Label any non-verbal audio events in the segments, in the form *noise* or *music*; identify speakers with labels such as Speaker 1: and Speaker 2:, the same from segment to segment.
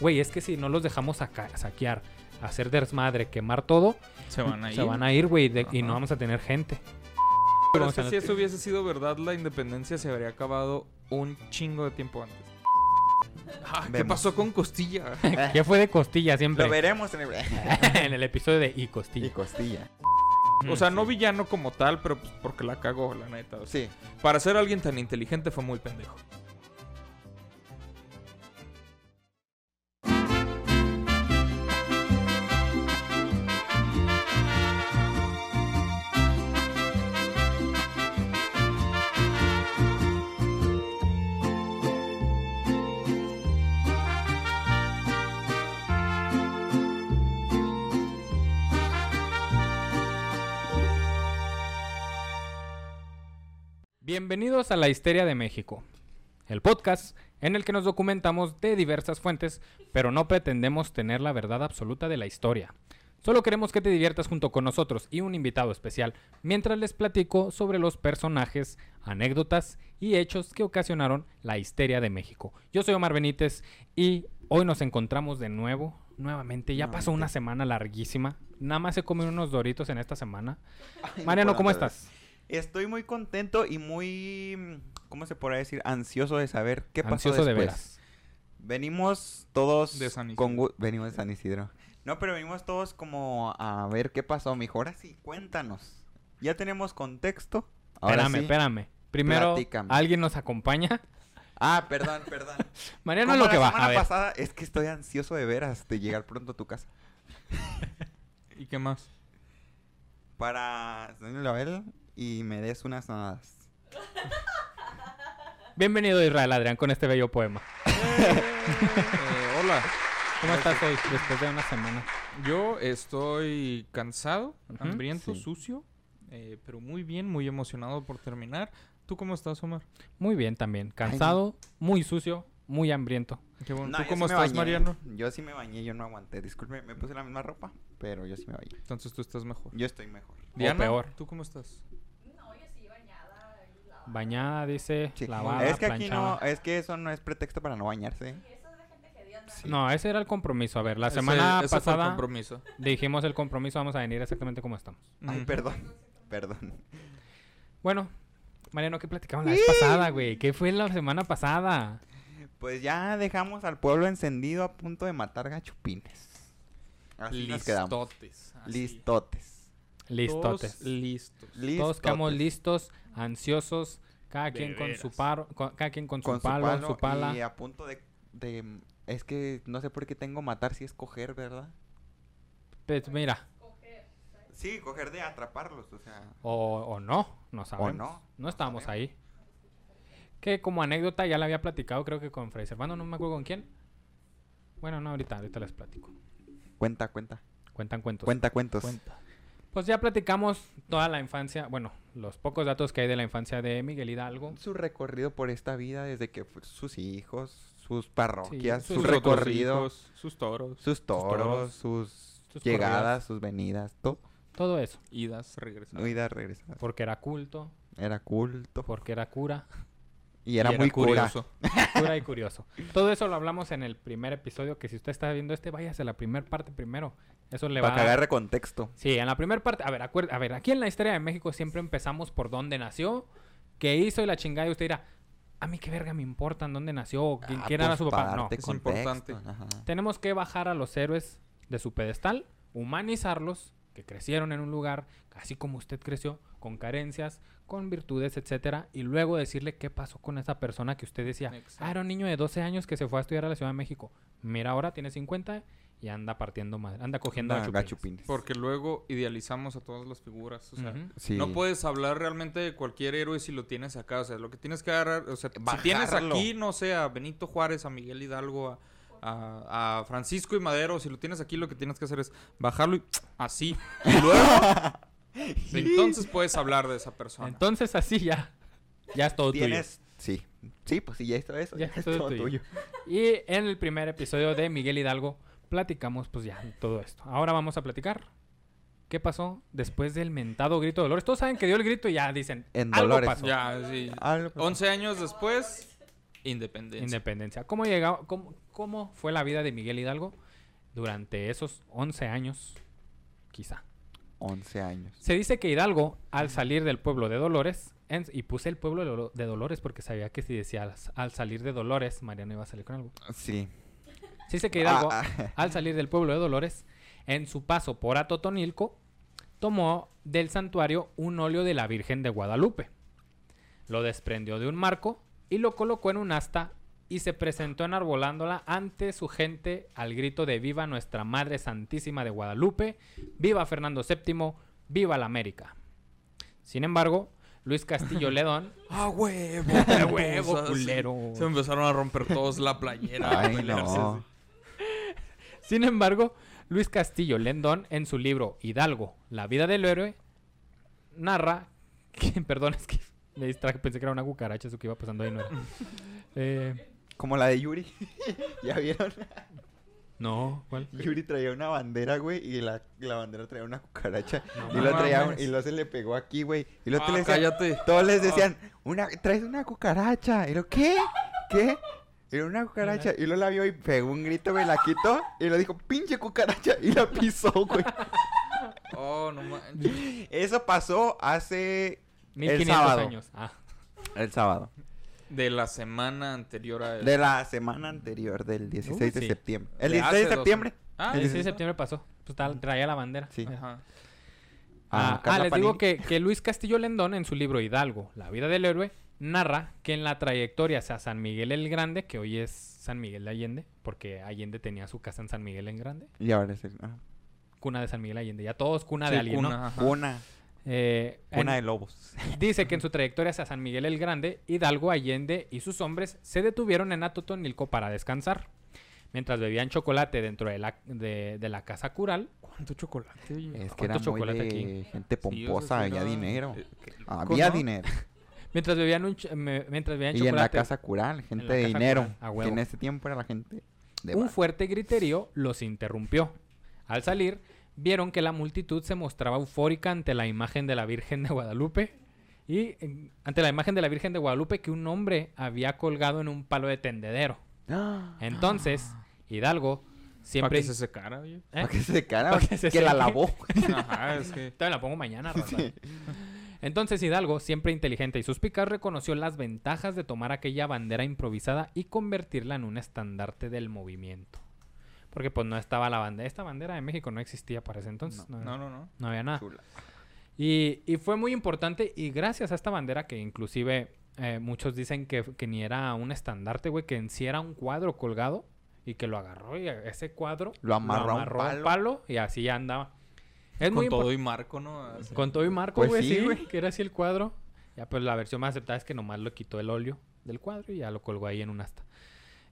Speaker 1: güey, es que si no los dejamos saca- saquear, hacer desmadre, quemar todo,
Speaker 2: Se van a ir.
Speaker 1: se van a ir, güey, y no vamos a tener gente.
Speaker 2: Pero es que si eso hubiese sido verdad, la independencia se habría acabado un chingo de tiempo antes. Ah, ¿Qué pasó con Costilla? *laughs*
Speaker 1: ¿Qué fue de costilla siempre?
Speaker 3: Lo veremos en el... *laughs*
Speaker 1: en el episodio de Y costilla.
Speaker 3: y costilla.
Speaker 2: o sea, no villano como tal, pero pues porque la cagó, la neta. o sea,
Speaker 3: Sí.
Speaker 2: Para ser alguien tan inteligente fue muy pendejo.
Speaker 1: Bienvenidos a La Histeria de México, el podcast en el que nos documentamos de diversas fuentes, pero no pretendemos tener la verdad absoluta de la historia. Solo queremos que te diviertas junto con nosotros y un invitado especial mientras les platico sobre los personajes, anécdotas y hechos que ocasionaron la histeria de México. Yo soy Omar Benítez y hoy nos encontramos de nuevo, nuevamente. Ya pasó una semana larguísima. Nada más he comido unos doritos en esta semana.
Speaker 3: Ay,
Speaker 1: Mariano,
Speaker 3: no
Speaker 1: ¿cómo estás?
Speaker 3: Estoy muy contento y muy... ¿Cómo se podrá decir? Ansioso de saber qué pasó
Speaker 1: Ansioso de
Speaker 3: después.
Speaker 1: veras.
Speaker 3: Venimos todos
Speaker 2: De San
Speaker 3: con
Speaker 2: Isidro.
Speaker 3: venimos de San Isidro. No, pero venimos todos como a ver qué pasó, mijo. Ahora sí, cuéntanos. Ya tenemos contexto. Ahora
Speaker 1: Espérame,
Speaker 3: sí.
Speaker 1: espérame. Primero,
Speaker 3: Platícame.
Speaker 1: ¿alguien nos acompaña?
Speaker 3: Ah, perdón, perdón. *laughs*
Speaker 1: Mariano es lo que
Speaker 3: la
Speaker 1: va.
Speaker 3: semana
Speaker 1: A ver,
Speaker 3: pasada, es que estoy ansioso de veras de llegar pronto a tu casa. *laughs*
Speaker 2: ¿Y qué más?
Speaker 3: Para a ver y me des unas nadadas. *laughs*
Speaker 1: bienvenido Israel Adrián con este bello poema.
Speaker 2: Eh, hola,
Speaker 1: ¿Cómo estás hoy después de una semana?
Speaker 2: yo estoy cansado, hambriento,
Speaker 3: sí.
Speaker 2: sucio, eh, pero muy bien, muy emocionado por terminar. ¿Tú cómo estás, Omar?
Speaker 1: Muy bien también. Cansado, muy sucio, muy hambriento.
Speaker 2: Qué bueno.
Speaker 3: No,
Speaker 2: ¿Tú cómo
Speaker 3: sí
Speaker 2: estás,
Speaker 3: bañé.
Speaker 2: Mariano?
Speaker 3: Yo sí me bañé, yo no aguanté. Disculpe, me puse la misma ropa, pero yo sí me bañé.
Speaker 2: Entonces tú estás mejor.
Speaker 3: Yo estoy mejor.
Speaker 2: Diana,
Speaker 1: peor.
Speaker 2: ¿tú cómo estás?
Speaker 1: Bañada, dice,
Speaker 3: Sí.
Speaker 1: lavada,
Speaker 3: es que aquí no, es que eso no es pretexto para no bañarse. Sí.
Speaker 1: No, ese era el compromiso. A ver, la semana
Speaker 2: ese fue el
Speaker 1: pasada
Speaker 2: compromiso.
Speaker 1: dijimos el compromiso, vamos a venir exactamente como estamos.
Speaker 3: Ay, perdón. Perdón.
Speaker 1: Bueno, Mariano, ¿qué platicamos la vez pasada, güey? ¿Qué fue la semana pasada?
Speaker 3: Pues ya dejamos al pueblo encendido a punto de matar gachupines. Así nos quedamos.
Speaker 2: Listotes. así.
Speaker 3: Listotes.
Speaker 1: Listotes.
Speaker 2: Todos listos.
Speaker 1: Todos quedamos
Speaker 3: Listotes.
Speaker 1: listos, ansiosos, cada
Speaker 2: De
Speaker 1: quien con su paro, con- cada quien con su
Speaker 3: Con
Speaker 1: palo, su pala.
Speaker 3: y a punto de, de- Es que no sé por qué tengo matar si es coger, ¿verdad?
Speaker 1: Pues mira,
Speaker 3: Sí, coger de atraparlos, o sea...
Speaker 1: o, o no, no sabemos.
Speaker 3: no,
Speaker 1: No estábamos ahí. Que como anécdota ya la había platicado, creo que con Fray Servando, no me acuerdo con quién. Bueno, no, ahorita, ahorita les platico.
Speaker 3: Cuenta, cuenta.
Speaker 1: Cuentan cuentos.
Speaker 3: Cuenta cuentos.
Speaker 2: Cuenta.
Speaker 1: Pues ya platicamos toda la infancia, bueno, los pocos datos que hay de la infancia de Miguel Hidalgo.
Speaker 3: Su recorrido por esta vida desde que sus hijos, sus parroquias,
Speaker 1: sus
Speaker 3: su
Speaker 2: Sus otros
Speaker 3: recorrido,
Speaker 2: hijos, sus toros.
Speaker 3: sus toros,
Speaker 2: toros,
Speaker 3: sus,
Speaker 1: sus
Speaker 3: llegadas, sus venidas, todo.
Speaker 1: Todo eso.
Speaker 2: Idas, regresadas.
Speaker 3: Huida, regresar.
Speaker 1: Porque era culto,
Speaker 3: Era culto.
Speaker 1: porque era cura,
Speaker 3: Y era
Speaker 2: Y
Speaker 3: muy
Speaker 2: curioso. *laughs*
Speaker 1: cura y curioso. Todo eso lo hablamos en el primer episodio, que si usted está viendo este, váyase a la primera parte primero. Eso le va
Speaker 3: Para que agarre contexto.
Speaker 1: Sí, en la primera parte, a ver, acuer- a ver, aquí en la historia de México siempre empezamos por dónde nació, qué hizo y la chingada y usted dirá, a mí qué verga me importa en dónde nació, o quién,
Speaker 3: Ah,
Speaker 1: quién era
Speaker 3: pues,
Speaker 1: su papá.
Speaker 3: para
Speaker 1: No,
Speaker 2: es
Speaker 3: contexto,
Speaker 2: importante.
Speaker 3: ajá.
Speaker 1: tenemos que bajar a los héroes de su pedestal, humanizarlos, que crecieron en un lugar, así como usted creció, con carencias, con virtudes, etcétera, y luego decirle qué pasó con esa persona que usted decía,
Speaker 2: Exacto.
Speaker 1: ah, era un niño de 12 años que se fue a estudiar a la Ciudad de México. Mira, ahora tiene 50 y anda partiendo madre, anda cogiendo
Speaker 3: gachupines.
Speaker 2: Porque luego idealizamos a todas las figuras. O sea.
Speaker 3: Sí.
Speaker 2: no puedes hablar realmente de cualquier héroe si lo tienes acá. O sea, lo que tienes que agarrar. O sea, si tienes aquí, no sé, a Benito Juárez, a Miguel Hidalgo, a, a- a Francisco y Madero. Si lo tienes aquí, lo que tienes que hacer es bajarlo y *tsk* así. *laughs* Y luego. entonces *laughs* puedes hablar de esa persona.
Speaker 1: Entonces así ya, ya es todo tuyo.
Speaker 3: Sí. Sí, pues sí, ya esto eso.
Speaker 1: Ya
Speaker 3: Ya,
Speaker 1: es todo
Speaker 3: todo
Speaker 1: tuyo.
Speaker 3: tuyo.
Speaker 1: Y en el primer episodio de Miguel Hidalgo platicamos pues ya todo esto. Ahora vamos a platicar qué pasó después del mentado grito de Dolores. Todos saben que dio el grito y ya dicen,
Speaker 3: En
Speaker 1: algo
Speaker 3: Dolores.
Speaker 1: pasó.
Speaker 2: Ya, sí.
Speaker 3: Algo pasó.
Speaker 2: 11 años después, Independencia.
Speaker 1: independencia. ¿Cómo, llegaba, cómo, ¿Cómo fue la vida de Miguel Hidalgo durante esos 11 años? Quizá.
Speaker 3: 11 años.
Speaker 1: Se dice que Hidalgo, al salir del pueblo de Dolores, en- y puse el pueblo de Dolo- de Dolores porque sabía que si decía al, al salir de Dolores, Mariano iba a salir con algo.
Speaker 3: Sí.
Speaker 1: Se dice que Hidalgo,
Speaker 3: Ah, ah.
Speaker 1: al salir del pueblo de Dolores, en su paso por Atotonilco, tomó del santuario un óleo de la Virgen de Guadalupe. Lo desprendió de un marco y lo colocó en un asta y se presentó enarbolándola ante su gente al grito de Viva Nuestra Madre Santísima de Guadalupe, Viva Fernando VII, Viva la América. Sin embargo, Luis Castillo *laughs* Ledón,
Speaker 2: ¡Ah, huevo!
Speaker 1: ¡A huevo, *laughs*
Speaker 2: O sea, sí,
Speaker 1: culero!
Speaker 2: Se empezaron a romper todos la playera.
Speaker 3: Ay, no.
Speaker 1: Sin embargo, Luis Castillo Lendón, en su libro Hidalgo, la vida del héroe, narra que, *laughs* perdón, es que me distraje, pensé que era una cucaracha, eso que iba pasando ahí no era. *laughs* Eh,
Speaker 3: Como la de Yuri. *laughs* ¿Ya vieron?
Speaker 1: no, ¿cuál?
Speaker 3: Yuri traía una bandera, güey, y la, la bandera traía una cucaracha.
Speaker 1: No
Speaker 3: y lo traía,
Speaker 2: mames.
Speaker 3: y luego se le pegó aquí, güey. Y luego
Speaker 2: Ah,
Speaker 3: le decían,
Speaker 2: cállate.
Speaker 3: todos les decían, una, traes una cucaracha. Y lo, ¿qué? ¿Qué? Era una cucaracha. Y luego la vio y pegó un grito, güey, la quitó. Y lo dijo, pinche cucaracha. Y la pisó, güey.
Speaker 2: Oh, no manches.
Speaker 3: Eso pasó hace
Speaker 1: 1500
Speaker 3: sábado.
Speaker 1: años. Ah,
Speaker 3: el sábado.
Speaker 2: De la semana anterior a...
Speaker 3: De la semana anterior, del 16 de
Speaker 1: sí.
Speaker 3: septiembre. El
Speaker 2: De
Speaker 3: 16 de
Speaker 2: dos
Speaker 3: septiembre.
Speaker 2: Ah,
Speaker 1: el
Speaker 3: sí,
Speaker 1: 16 de septiembre pasó. Pues tal- traía la bandera.
Speaker 3: Sí.
Speaker 2: Ajá.
Speaker 1: Ah,
Speaker 3: Ah,
Speaker 1: ah, les digo que, que Luis Castillo Lendón, en su libro Hidalgo, la vida del héroe, narra que en la trayectoria hacia San Miguel el Grande, que hoy es San Miguel de Allende, porque Allende tenía su casa en San Miguel el Grande,
Speaker 3: Y ahora es el...
Speaker 1: cuna de San Miguel Allende, ya todos cuna
Speaker 2: Sí,
Speaker 1: de alguien, ¿no?
Speaker 2: cuna, ajá.
Speaker 3: Una.
Speaker 1: Eh,
Speaker 3: Una
Speaker 1: en-
Speaker 3: de lobos. *laughs*
Speaker 1: Dice que en su trayectoria hacia San Miguel el Grande, Hidalgo Allende y sus hombres se detuvieron en Atotonilco para descansar. Mientras bebían chocolate dentro de la, de, de la casa cural,
Speaker 2: ¿Cuánto chocolate?
Speaker 3: Es que
Speaker 1: ¿Cuánto
Speaker 3: era muy
Speaker 1: chocolate
Speaker 3: de
Speaker 1: aquí?
Speaker 3: gente pomposa,
Speaker 2: sí
Speaker 3: había
Speaker 2: era-
Speaker 3: dinero.
Speaker 2: eh, que-
Speaker 3: Había
Speaker 2: ¿no?
Speaker 3: dinero. *laughs*
Speaker 1: mientras bebían, un ch- me- mientras bebían
Speaker 3: Y en la
Speaker 1: chocolate,
Speaker 3: casa cural, gente de dinero.
Speaker 1: cural, a
Speaker 3: que en ese tiempo era la gente de
Speaker 1: un
Speaker 3: bar.
Speaker 1: fuerte griterío los interrumpió. Al salir, vieron que la multitud se mostraba eufórica ante la imagen de la Virgen de Guadalupe y en- ante la imagen de la Virgen de Guadalupe que un hombre había colgado en un palo de tendedero. *gasps*
Speaker 3: ¡Ah!
Speaker 1: Entonces, Hidalgo
Speaker 2: Para
Speaker 1: siempre...
Speaker 2: que se secara, oye.
Speaker 1: ¿Eh?
Speaker 3: Para que se cara, *laughs*
Speaker 1: Para que se
Speaker 3: que la lavó. *laughs*
Speaker 2: Ajá, es que...
Speaker 1: Te la pongo mañana. *laughs*
Speaker 3: Sí.
Speaker 1: Entonces Hidalgo, siempre inteligente y suspicaz, reconoció las ventajas de tomar aquella bandera improvisada y convertirla en un estandarte del movimiento. Porque pues no estaba la bandera. Esta bandera de México no existía para ese entonces. No,
Speaker 2: No, no, no.
Speaker 1: no había nada.
Speaker 3: Chula.
Speaker 1: Y, y fue muy importante y gracias a esta bandera que inclusive eh, muchos dicen que, que ni era un estandarte, güey, que en sí era un cuadro colgado y que lo agarró y a- ese cuadro
Speaker 3: Lo amarró a un palo.
Speaker 1: y así ya andaba. Es muy
Speaker 2: Con todo y marco, ¿no? Así.
Speaker 1: con todo y marco,
Speaker 3: Pues
Speaker 1: güey,
Speaker 3: sí,
Speaker 1: sí,
Speaker 3: güey.
Speaker 1: que era así el cuadro. Ya pues la versión más aceptada es que nomás lo quitó el óleo del cuadro y ya lo colgó ahí en un asta.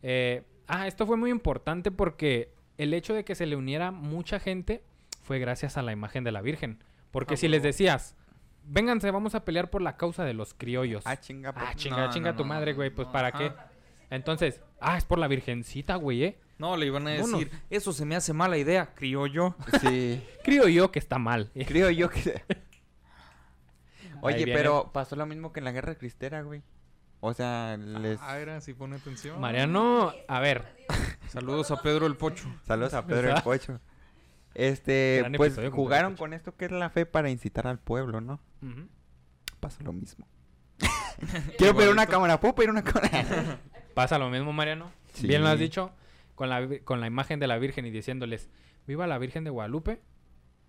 Speaker 1: Eh, ah, esto fue muy importante porque el hecho de que se le uniera mucha gente fue gracias a la imagen de la Virgen. Porque
Speaker 2: Ah,
Speaker 1: si les decías, vénganse, vamos a pelear por la causa de los criollos.
Speaker 3: Ah, chinga.
Speaker 1: Ah,
Speaker 3: pues.
Speaker 1: chinga,
Speaker 2: No,
Speaker 1: chinga
Speaker 2: no,
Speaker 1: tu
Speaker 2: no,
Speaker 1: madre,
Speaker 2: no,
Speaker 1: güey, pues
Speaker 2: no,
Speaker 1: ¿para
Speaker 2: ajá.
Speaker 1: qué? Entonces, ah, es por la Virgencita, güey, ¿eh?
Speaker 2: No, le iban a
Speaker 1: No, no.
Speaker 2: decir, eso se me hace mala idea, criollo. *laughs*
Speaker 3: Sí.
Speaker 1: Creo yo que está mal.
Speaker 3: Creo yo que... *laughs* Oye, pero pasó lo mismo que en la guerra cristera, güey. O sea, les...
Speaker 2: Ah, era, sí pone atención.
Speaker 1: Mariano, a ver, *laughs*
Speaker 2: Saludos a Pedro el Pocho.
Speaker 3: Saludos a *laughs* Pedro el. Pocho. Este,
Speaker 1: Gran
Speaker 3: pues
Speaker 1: con
Speaker 3: jugaron con esto que es la fe para incitar al pueblo, ¿no? Pasó lo mismo. *laughs* Quiero pedir una cámara, ¿puedo pedir una cámara?
Speaker 1: pasa lo mismo, Mariano.
Speaker 3: Sí.
Speaker 1: Bien lo has dicho, con la, con la imagen de la Virgen y diciéndoles, viva la Virgen de Guadalupe.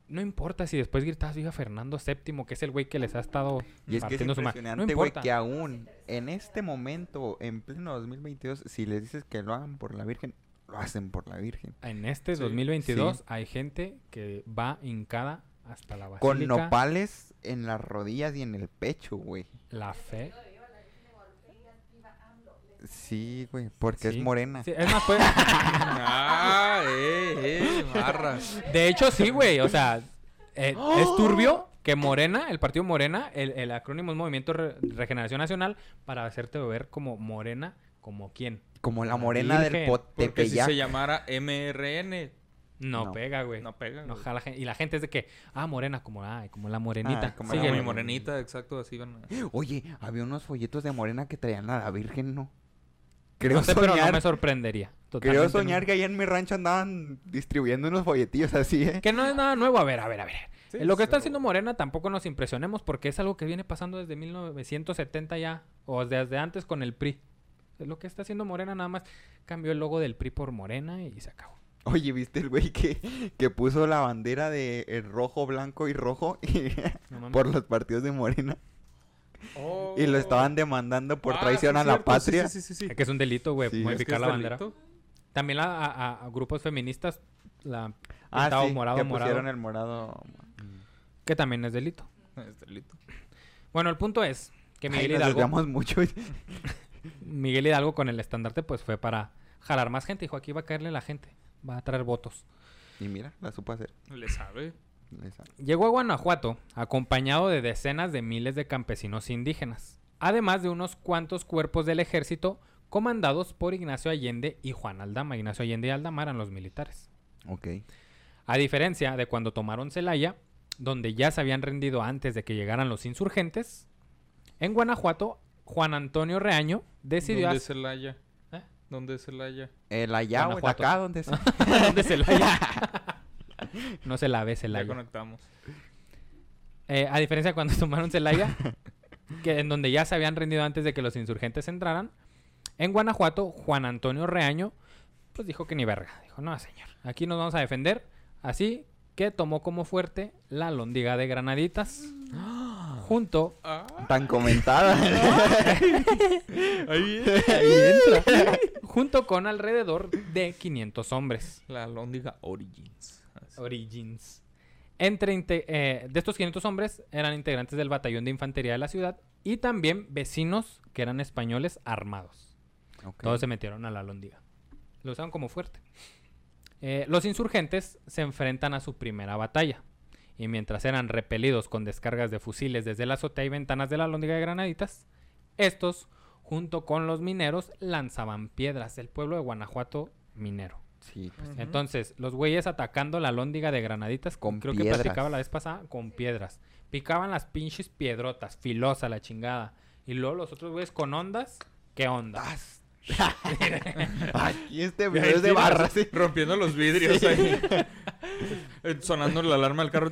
Speaker 1: No importa si después gritas viva Fernando VII, que es el güey que les ha estado
Speaker 3: y es que es impresionante,
Speaker 1: No
Speaker 3: güey, que aún en este momento, en pleno 2022, si les dices que lo hagan por la Virgen, lo hacen por la Virgen.
Speaker 1: En este
Speaker 2: Sí,
Speaker 1: 2022
Speaker 3: sí.
Speaker 1: hay gente que va hincada hasta la basílica.
Speaker 3: Con nopales en las rodillas y en el pecho, güey.
Speaker 1: La fe.
Speaker 3: Sí, güey, porque
Speaker 1: Sí.
Speaker 3: es morena.
Speaker 1: Sí, es más, pues, *laughs*
Speaker 2: ah, eh, eh, *laughs* barra.
Speaker 1: de hecho sí, güey. O sea, eh,
Speaker 3: ¡Oh! *gasps*
Speaker 1: es turbio que Morena, el partido Morena, el, el acrónimo es Movimiento Re- Regeneración Nacional, para hacerte ver como Morena, como quién.
Speaker 3: Como la
Speaker 1: La
Speaker 3: morena del
Speaker 1: Virgen.
Speaker 2: Porque si
Speaker 3: Potepeyac.
Speaker 2: se llamara MRN,
Speaker 1: No,
Speaker 3: No.
Speaker 1: pega, güey.
Speaker 2: no pega.
Speaker 1: No jala y la gente es de que, ah, morena, como, ah, como la morenita.
Speaker 3: Ah, como
Speaker 2: Sí,
Speaker 3: la
Speaker 2: morenita, exacto, así van. a- *gasps*
Speaker 3: Oye, había unos folletos de morena que traían a la Virgen, ¿no? Creo
Speaker 1: no sé, pero no
Speaker 3: soñar,
Speaker 1: me sorprendería.
Speaker 3: creo soñar
Speaker 1: no.
Speaker 3: que allá en mi rancho andaban distribuyendo unos folletillos así, ¿eh?
Speaker 1: Que no es nada nuevo. A ver, a ver, a ver.
Speaker 2: Sí,
Speaker 1: Lo que está haciendo Morena tampoco nos impresionemos porque es algo que viene pasando desde 1970 ya. O desde antes con el PRI. Lo que está haciendo Morena nada más. Cambió el logo del PRI por Morena y se acabó.
Speaker 3: Oye, ¿viste el güey que, que puso la bandera de el rojo, blanco y rojo y- *laughs*
Speaker 1: No
Speaker 3: por los partidos de Morena?
Speaker 2: Oh.
Speaker 3: Y lo estaban demandando por
Speaker 2: Ah,
Speaker 3: traición
Speaker 2: sí,
Speaker 3: a la
Speaker 2: cierto,
Speaker 3: patria.
Speaker 2: Sí, sí, sí.
Speaker 1: Es que es un delito, güey,
Speaker 3: Sí.
Speaker 2: Es que
Speaker 1: modificar
Speaker 2: es
Speaker 1: la bandera.
Speaker 2: delito.
Speaker 1: También a, a- a grupos feministas la
Speaker 3: Ah,
Speaker 1: morado,
Speaker 3: que
Speaker 1: morado,
Speaker 3: pusieron el morado.
Speaker 1: que también es delito. *laughs*
Speaker 2: Es delito.
Speaker 1: Bueno, el punto es que
Speaker 3: Ay,
Speaker 1: Miguel
Speaker 3: nos
Speaker 1: Hidalgo,
Speaker 3: mucho. *laughs* *laughs*
Speaker 1: Miguel Hidalgo con el estandarte pues fue para jalar más gente. Dijo, aquí va a caerle la gente, va a traer votos.
Speaker 3: Y mira, la supo hacer.
Speaker 2: Le sabe.
Speaker 1: Llegó a Guanajuato acompañado de decenas de miles de campesinos indígenas, además de unos cuantos cuerpos del ejército comandados por Ignacio Allende y Juan Aldama. Ignacio Allende y Aldama eran los militares.
Speaker 3: Ok.
Speaker 1: A diferencia de cuando tomaron Celaya, donde ya se habían rendido antes de que llegaran los insurgentes, en Guanajuato, Juan Antonio Reaño decidió...
Speaker 2: ¿Dónde es Celaya?
Speaker 1: ¿Eh?
Speaker 2: ¿Dónde es Celaya?
Speaker 3: El allá o el acá, donde sea.
Speaker 1: ¿Dónde Celaya? *laughs* *laughs* no se la ve
Speaker 2: Ya
Speaker 1: Celaya.
Speaker 2: conectamos.
Speaker 1: Eh, a diferencia de cuando *laughs* tomaron Celaya, *laughs* que en donde ya se habían rendido antes de que los insurgentes entraran, en Guanajuato, Juan Antonio Reaño, pues dijo que ni verga. Dijo, no, señor, aquí nos vamos a defender. Así que tomó como fuerte la lóndiga de Granaditas, *gasps* junto...
Speaker 2: Ah,
Speaker 3: Tan comentada. *laughs*
Speaker 2: ahí
Speaker 1: junto con alrededor de 500 hombres.
Speaker 2: La Lóndiga Origins.
Speaker 1: Origins. Entre eh, de estos 500 hombres eran integrantes del batallón de infantería de la ciudad y también vecinos que eran españoles armados. Todos se metieron a la lóndiga. Lo usaron como fuerte. Eh, los insurgentes se enfrentan a su primera batalla. Y mientras eran repelidos con descargas de fusiles desde la azotea y ventanas de la lóndiga de Granaditas, estos, junto con los mineros, lanzaban piedras del pueblo de Guanajuato minero.
Speaker 3: Sí, pues.
Speaker 1: Entonces, los güeyes atacando la lóndiga de Granaditas,
Speaker 3: Con
Speaker 1: creo
Speaker 3: piedras.
Speaker 1: que platicaba la vez pasada, con piedras. Picaban las pinches piedrotas, filosa la chingada. Y luego los otros güeyes con ondas, ¿qué onda? *laughs*
Speaker 3: Aquí este video es de barras. sí. *laughs*
Speaker 2: Rompiendo los vidrios ahí. *laughs* Eh, Sonando la alarma del carro.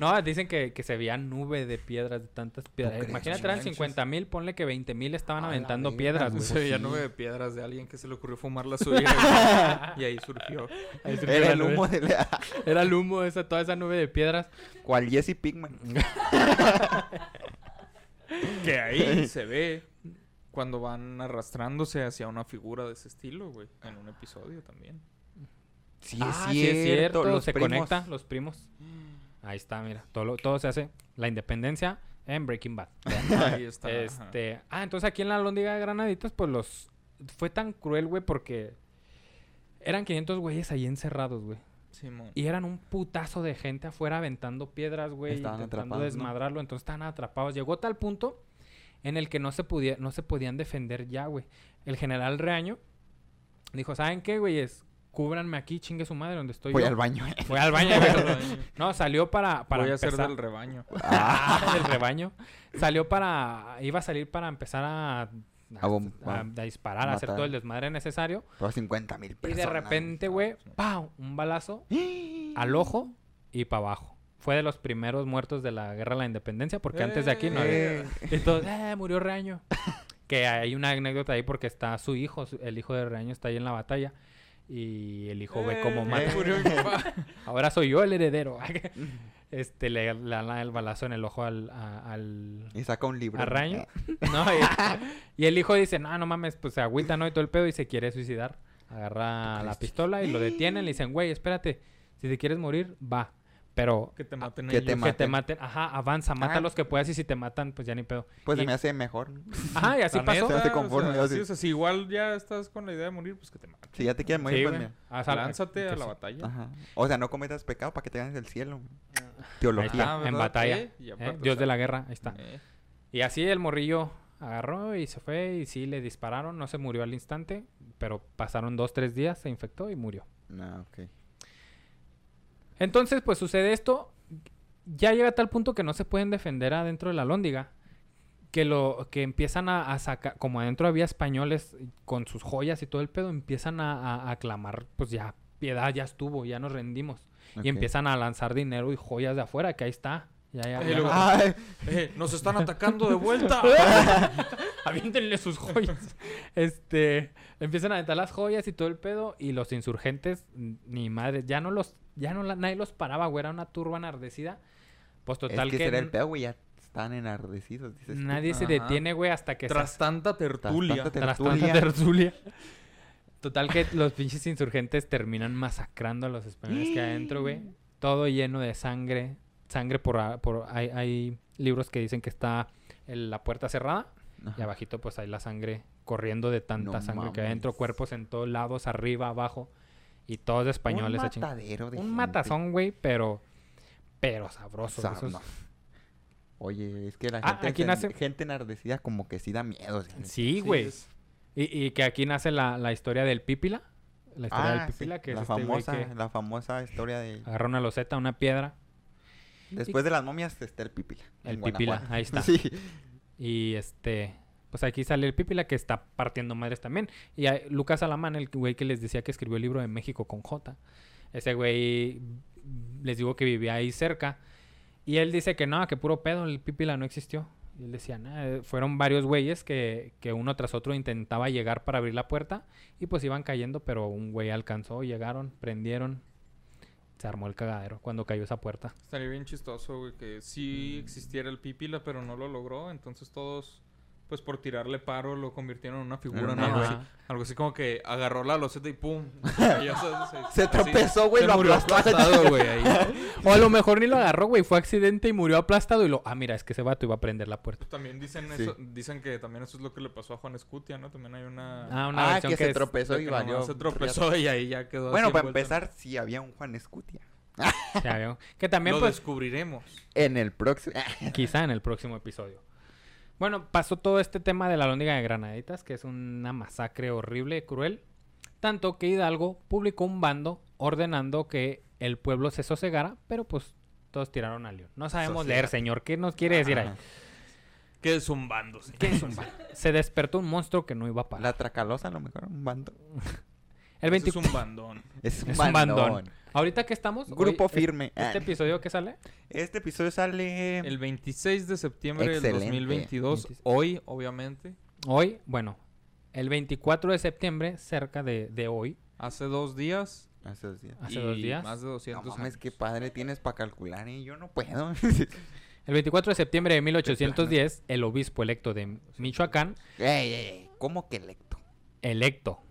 Speaker 1: No, dicen que, que se veía nube de piedras, de tantas piedras. Imagínate, eran
Speaker 2: manches.
Speaker 1: 50 mil, ponle que 20 mil estaban aventando piedras,
Speaker 3: güey.
Speaker 2: Se veía nube de piedras de alguien que se le ocurrió fumar la suya. y ahí surgió.
Speaker 1: Ahí surgió
Speaker 3: Era el
Speaker 1: nube.
Speaker 3: humo de la...
Speaker 1: Era el humo, esa, toda esa nube de piedras.
Speaker 3: Cual Jesse Pigman.
Speaker 2: Que ahí se ve cuando van arrastrándose hacia una figura de ese estilo, güey. En un episodio también.
Speaker 3: Sí,
Speaker 1: Ah, sí es cierto,
Speaker 3: Los
Speaker 1: se
Speaker 3: primos.
Speaker 1: conecta, los primos. Ahí está, mira, todo, lo- todo se hace. La independencia en Breaking Bad. *laughs*
Speaker 2: Ahí está. ajá.
Speaker 1: Este, ah, entonces aquí en la Lóndiga de Granaditas, pues los fue tan cruel, güey, porque eran 500 güeyes ahí encerrados, güey.
Speaker 2: Simón.
Speaker 1: Y eran un putazo de gente afuera aventando piedras, güey,
Speaker 3: Estaban
Speaker 1: intentando
Speaker 3: atrapados, ¿no?
Speaker 1: desmadrarlo, entonces estaban atrapados. Llegó a tal punto en el que no se podía, no se podían defender ya, güey. El general Reaño dijo, ¿saben qué, güeyes? Cúbranme aquí, chingue su madre, donde estoy
Speaker 3: Voy
Speaker 1: yo.
Speaker 3: al baño.
Speaker 1: Fue al baño, güey. *laughs* No, salió para, para
Speaker 2: Voy a ser del rebaño.
Speaker 1: Ah, *laughs* del rebaño. Salió para. Iba a salir para empezar a. A,
Speaker 3: A bom-
Speaker 1: a-
Speaker 3: a
Speaker 1: a disparar, a hacer todo el desmadre necesario.
Speaker 3: Por 50 mil
Speaker 1: Y de repente, güey, ¡pau! Un balazo *gasps* al ojo y para abajo. Fue de los primeros muertos de la guerra de la independencia, porque antes de aquí no había.
Speaker 3: Eh,
Speaker 1: todos, ¡eh! Murió Reaño. *laughs* que hay una anécdota ahí porque está su hijo, su- el hijo de Reaño está ahí en la batalla. Y el hijo ve cómo
Speaker 2: Eh,
Speaker 1: mata.
Speaker 2: murió mi papá. *laughs*
Speaker 1: Ahora soy yo el heredero. *laughs* este le le da el balazo en el ojo al, a- al,
Speaker 3: Y saca un libro.
Speaker 1: a Raño.
Speaker 3: Eh,
Speaker 1: ¿no? Y, y el hijo dice, no, no mames, pues se agüita, ¿no? Y todo el pedo y se quiere suicidar. Agarra la pistola y lo detienen. Le dicen, güey, espérate. Si te quieres morir, va. Pero
Speaker 2: Que te maten
Speaker 3: que te
Speaker 2: ellos.
Speaker 1: que te
Speaker 3: maten.
Speaker 1: Ajá, avanza. Mata
Speaker 3: Ah.
Speaker 1: a los que puedas y si te matan, pues ya ni pedo.
Speaker 3: Pues
Speaker 1: Y-
Speaker 3: se me hace mejor.
Speaker 1: Ajá, y así
Speaker 2: La
Speaker 1: pasó.
Speaker 2: neta,
Speaker 3: Se hace conforme,
Speaker 2: o sea,
Speaker 3: así.
Speaker 2: sí, o sea, si igual ya estás con la idea de morir, pues que te maten.
Speaker 3: Si ya te quieres morir,
Speaker 1: Sí,
Speaker 3: pues.
Speaker 1: Ah, o sea,
Speaker 2: Lánzate
Speaker 1: que
Speaker 2: a la
Speaker 1: sí.
Speaker 2: batalla.
Speaker 3: Ajá. O sea, no cometas pecado para que te ganes el cielo.
Speaker 1: Ahí
Speaker 3: Teología.
Speaker 1: está,
Speaker 2: Ah,
Speaker 1: en batalla.
Speaker 2: Eh,
Speaker 1: ¿eh? Dios
Speaker 2: o
Speaker 1: de la guerra, ahí está.
Speaker 2: Eh,
Speaker 1: Y así el morrillo agarró y se fue y sí le dispararon, no se murió al instante, pero pasaron dos, tres días, se infectó y murió.
Speaker 3: No, ok.
Speaker 1: Entonces, pues sucede esto, ya llega a tal punto que no se pueden defender adentro de la lóndiga, que lo que empiezan a, a sacar, como adentro había españoles con sus joyas y todo el pedo, empiezan a, a- a clamar, pues ya, piedad, ya estuvo, ya nos rendimos. Y empiezan a lanzar dinero y joyas de afuera, que ahí está. Ya, ya,
Speaker 2: Eh,
Speaker 1: ya.
Speaker 2: luego-
Speaker 3: Ay,
Speaker 2: Eh, nos están atacando de vuelta. *laughs*
Speaker 1: Aviéntenle sus joyas. Este, empiezan a aventar las joyas y todo el pedo. Y los insurgentes, ni madre, ya no los, ya no la- nadie los paraba, güey. Era una turba enardecida. Pues total
Speaker 3: es que,
Speaker 1: que,
Speaker 3: será el pedo, güey, ya están enardecidos, dices tú.
Speaker 1: nadie se
Speaker 2: Ajá.
Speaker 1: detiene, güey, hasta que
Speaker 2: Tras
Speaker 1: se
Speaker 2: tanta tertulia.
Speaker 3: tanta
Speaker 1: tras tanta tertulia. Total que los pinches insurgentes terminan masacrando a los españoles que hay adentro, güey. Todo lleno de sangre. Sangre por... a- por hay, hay libros que dicen que está el- la puerta cerrada. Y abajito pues hay la sangre corriendo de tanta
Speaker 3: No
Speaker 1: sangre que hay adentro. Cuerpos en todos lados, arriba, abajo. Y todos de españoles.
Speaker 3: Un matadero de
Speaker 1: Un
Speaker 3: gente.
Speaker 1: matazón, güey, pero... Pero sabroso.
Speaker 3: Sa-
Speaker 1: esos-
Speaker 3: no. Oye, es que la
Speaker 1: Ah,
Speaker 3: gente,
Speaker 1: aquí nace-
Speaker 3: gente enardecida como que sí da miedo. ¿sí?
Speaker 1: Sí, güey.
Speaker 2: es-
Speaker 1: y, y que aquí nace la, la historia del Pípila. La historia
Speaker 3: Ah,
Speaker 1: del
Speaker 3: sí,
Speaker 1: Pípila, que
Speaker 3: la
Speaker 1: es este güey
Speaker 3: famosa,
Speaker 1: que
Speaker 3: la famosa historia de
Speaker 1: agarra una loseta, una piedra.
Speaker 3: después de las momias está el pipila.
Speaker 1: El Pipila, ahí está. *laughs*
Speaker 3: Sí.
Speaker 1: Y este, pues aquí sale el Pípila que está partiendo madres también. Y hay- Lucas Alamán, el güey que les decía que escribió el libro de México con J. Ese güey, les digo que vivía ahí cerca. Y él dice que no, que puro pedo, el Pípila no existió. Y él decía, "Nah, fueron varios güeyes que, que uno tras otro intentaba llegar para abrir la puerta. Y pues iban cayendo, pero un güey alcanzó, llegaron, prendieron. Se armó el cagadero cuando cayó esa puerta.
Speaker 2: Estaría bien chistoso, güey, que sí existiera el Pipila, pero no lo logró. Entonces todos, pues por tirarle paro, lo convirtieron en una figura, ¿no? Algo así, algo así como que agarró la loseta y ¡pum! *laughs*
Speaker 3: Se tropezó, güey, lo
Speaker 2: murió
Speaker 3: aplastó.
Speaker 2: aplastado, güey, ahí. *laughs*
Speaker 1: O a lo mejor ni lo agarró, güey. Fue accidente y murió aplastado. Y lo, ah, mira, es que ese vato iba a prender la puerta.
Speaker 2: También dicen
Speaker 3: Sí.
Speaker 2: eso, dicen que también eso es lo que le pasó a Juan Escutia, ¿no? También hay una...
Speaker 1: Ah, una
Speaker 3: Ah,
Speaker 1: versión
Speaker 3: que se
Speaker 1: es-
Speaker 3: tropezó y valió.
Speaker 2: se tropezó y ahí ya quedó
Speaker 3: Bueno,
Speaker 2: así
Speaker 3: para empezar, sí había un Juan Escutia.
Speaker 1: Que también,
Speaker 2: Lo
Speaker 1: pues,
Speaker 2: descubriremos.
Speaker 3: En el próximo.
Speaker 1: quizá en el próximo episodio. Bueno, pasó todo este tema de la lóndiga de Granaditas, que es una masacre horrible, cruel. Tanto que Hidalgo publicó un bando ordenando que el pueblo se sosegara, pero pues todos tiraron al león. No sabemos leer, señor. ¿Qué nos quiere decir ahí?
Speaker 2: Que es un bando, sí.
Speaker 1: ¿Qué es un bando? Se despertó un monstruo que no iba a parar.
Speaker 3: La Tracalosa, a lo mejor, un bando.
Speaker 1: El
Speaker 2: Eso
Speaker 1: 20...
Speaker 2: es un bandón.
Speaker 3: Es un
Speaker 1: Es un bandón. Ahorita que estamos...
Speaker 3: Grupo
Speaker 1: hoy,
Speaker 3: firme.
Speaker 1: Este episodio que sale...
Speaker 3: Este episodio sale.
Speaker 2: El 26 de septiembre del
Speaker 3: Excelente.
Speaker 2: 2022.
Speaker 1: 26.
Speaker 2: Hoy, obviamente.
Speaker 1: Hoy, bueno, el 24 de septiembre, cerca de, de hoy,
Speaker 2: Hace dos días.
Speaker 3: Hace dos días.
Speaker 1: hace dos días,
Speaker 2: Más de
Speaker 3: No
Speaker 2: 200
Speaker 3: mames,
Speaker 2: años.
Speaker 3: qué padre tienes para calcular y yo no puedo. *laughs*
Speaker 1: el 24 de septiembre de 1810, el obispo electo de Michoacán,
Speaker 3: ey, ey, ey, ¿Cómo que electo?
Speaker 1: electo,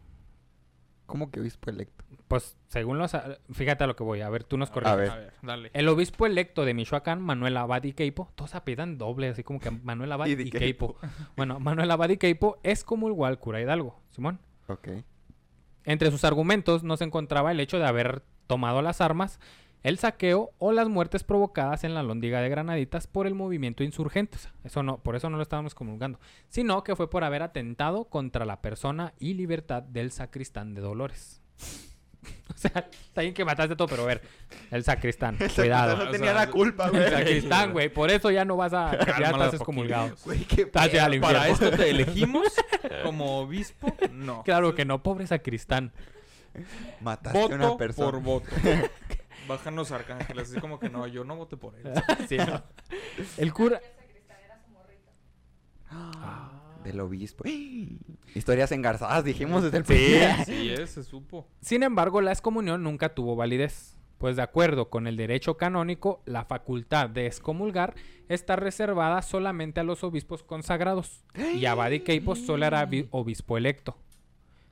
Speaker 3: ¿Cómo que obispo electo?
Speaker 1: pues según los... Fíjate a lo que voy, a ver, tú nos corriges.
Speaker 3: A ver.
Speaker 2: A ver, dale.
Speaker 1: El obispo electo de Michoacán, Manuel Abad y Queipo, todos apidan doble, así como que Manuel Abad *laughs*
Speaker 3: Y
Speaker 1: y, Queipo. Bueno, Manuel Abad y Queipo es como igual cura Hidalgo, Simón.
Speaker 3: Ok.
Speaker 1: Entre sus argumentos no se encontraba el hecho de haber tomado las armas, el saqueo o las muertes provocadas en la lóndiga de Granaditas por el movimiento insurgente. O sea, Eso no, por eso no lo estábamos comulgando, sino que fue por haber atentado contra la persona y libertad del sacristán de Dolores. *laughs* o sea, está bien que mataste todo, pero a ver, el sacristán, cuidado.
Speaker 3: No
Speaker 2: O
Speaker 3: tenía
Speaker 2: sea,
Speaker 3: la culpa,
Speaker 1: El
Speaker 3: güey.
Speaker 1: sacristán, güey, por eso ya no vas a, ya
Speaker 2: Cálmala
Speaker 1: estás excomulgado.
Speaker 3: Güey, qué
Speaker 1: ya al
Speaker 2: ¿Para esto te elegimos *laughs* como obispo? No.
Speaker 1: Claro que no, pobre sacristán.
Speaker 3: Mataste a una
Speaker 2: Voto
Speaker 3: persona.
Speaker 2: por voto. *laughs* Bajan los arcángeles. Así como que no, yo no voté por él. *laughs*
Speaker 1: Sí, ¿no? El cura... *gasps*
Speaker 3: Del obispo. *gasps* Historias engarzadas, dijimos desde el
Speaker 1: Sí.
Speaker 3: principio. *laughs*
Speaker 2: Sí es, se supo.
Speaker 1: Sin embargo, la excomunión nunca tuvo validez, pues de acuerdo con el derecho canónico, la facultad de excomulgar está reservada solamente a los obispos consagrados, y *gasps* Abad y Queipo solo era obispo electo,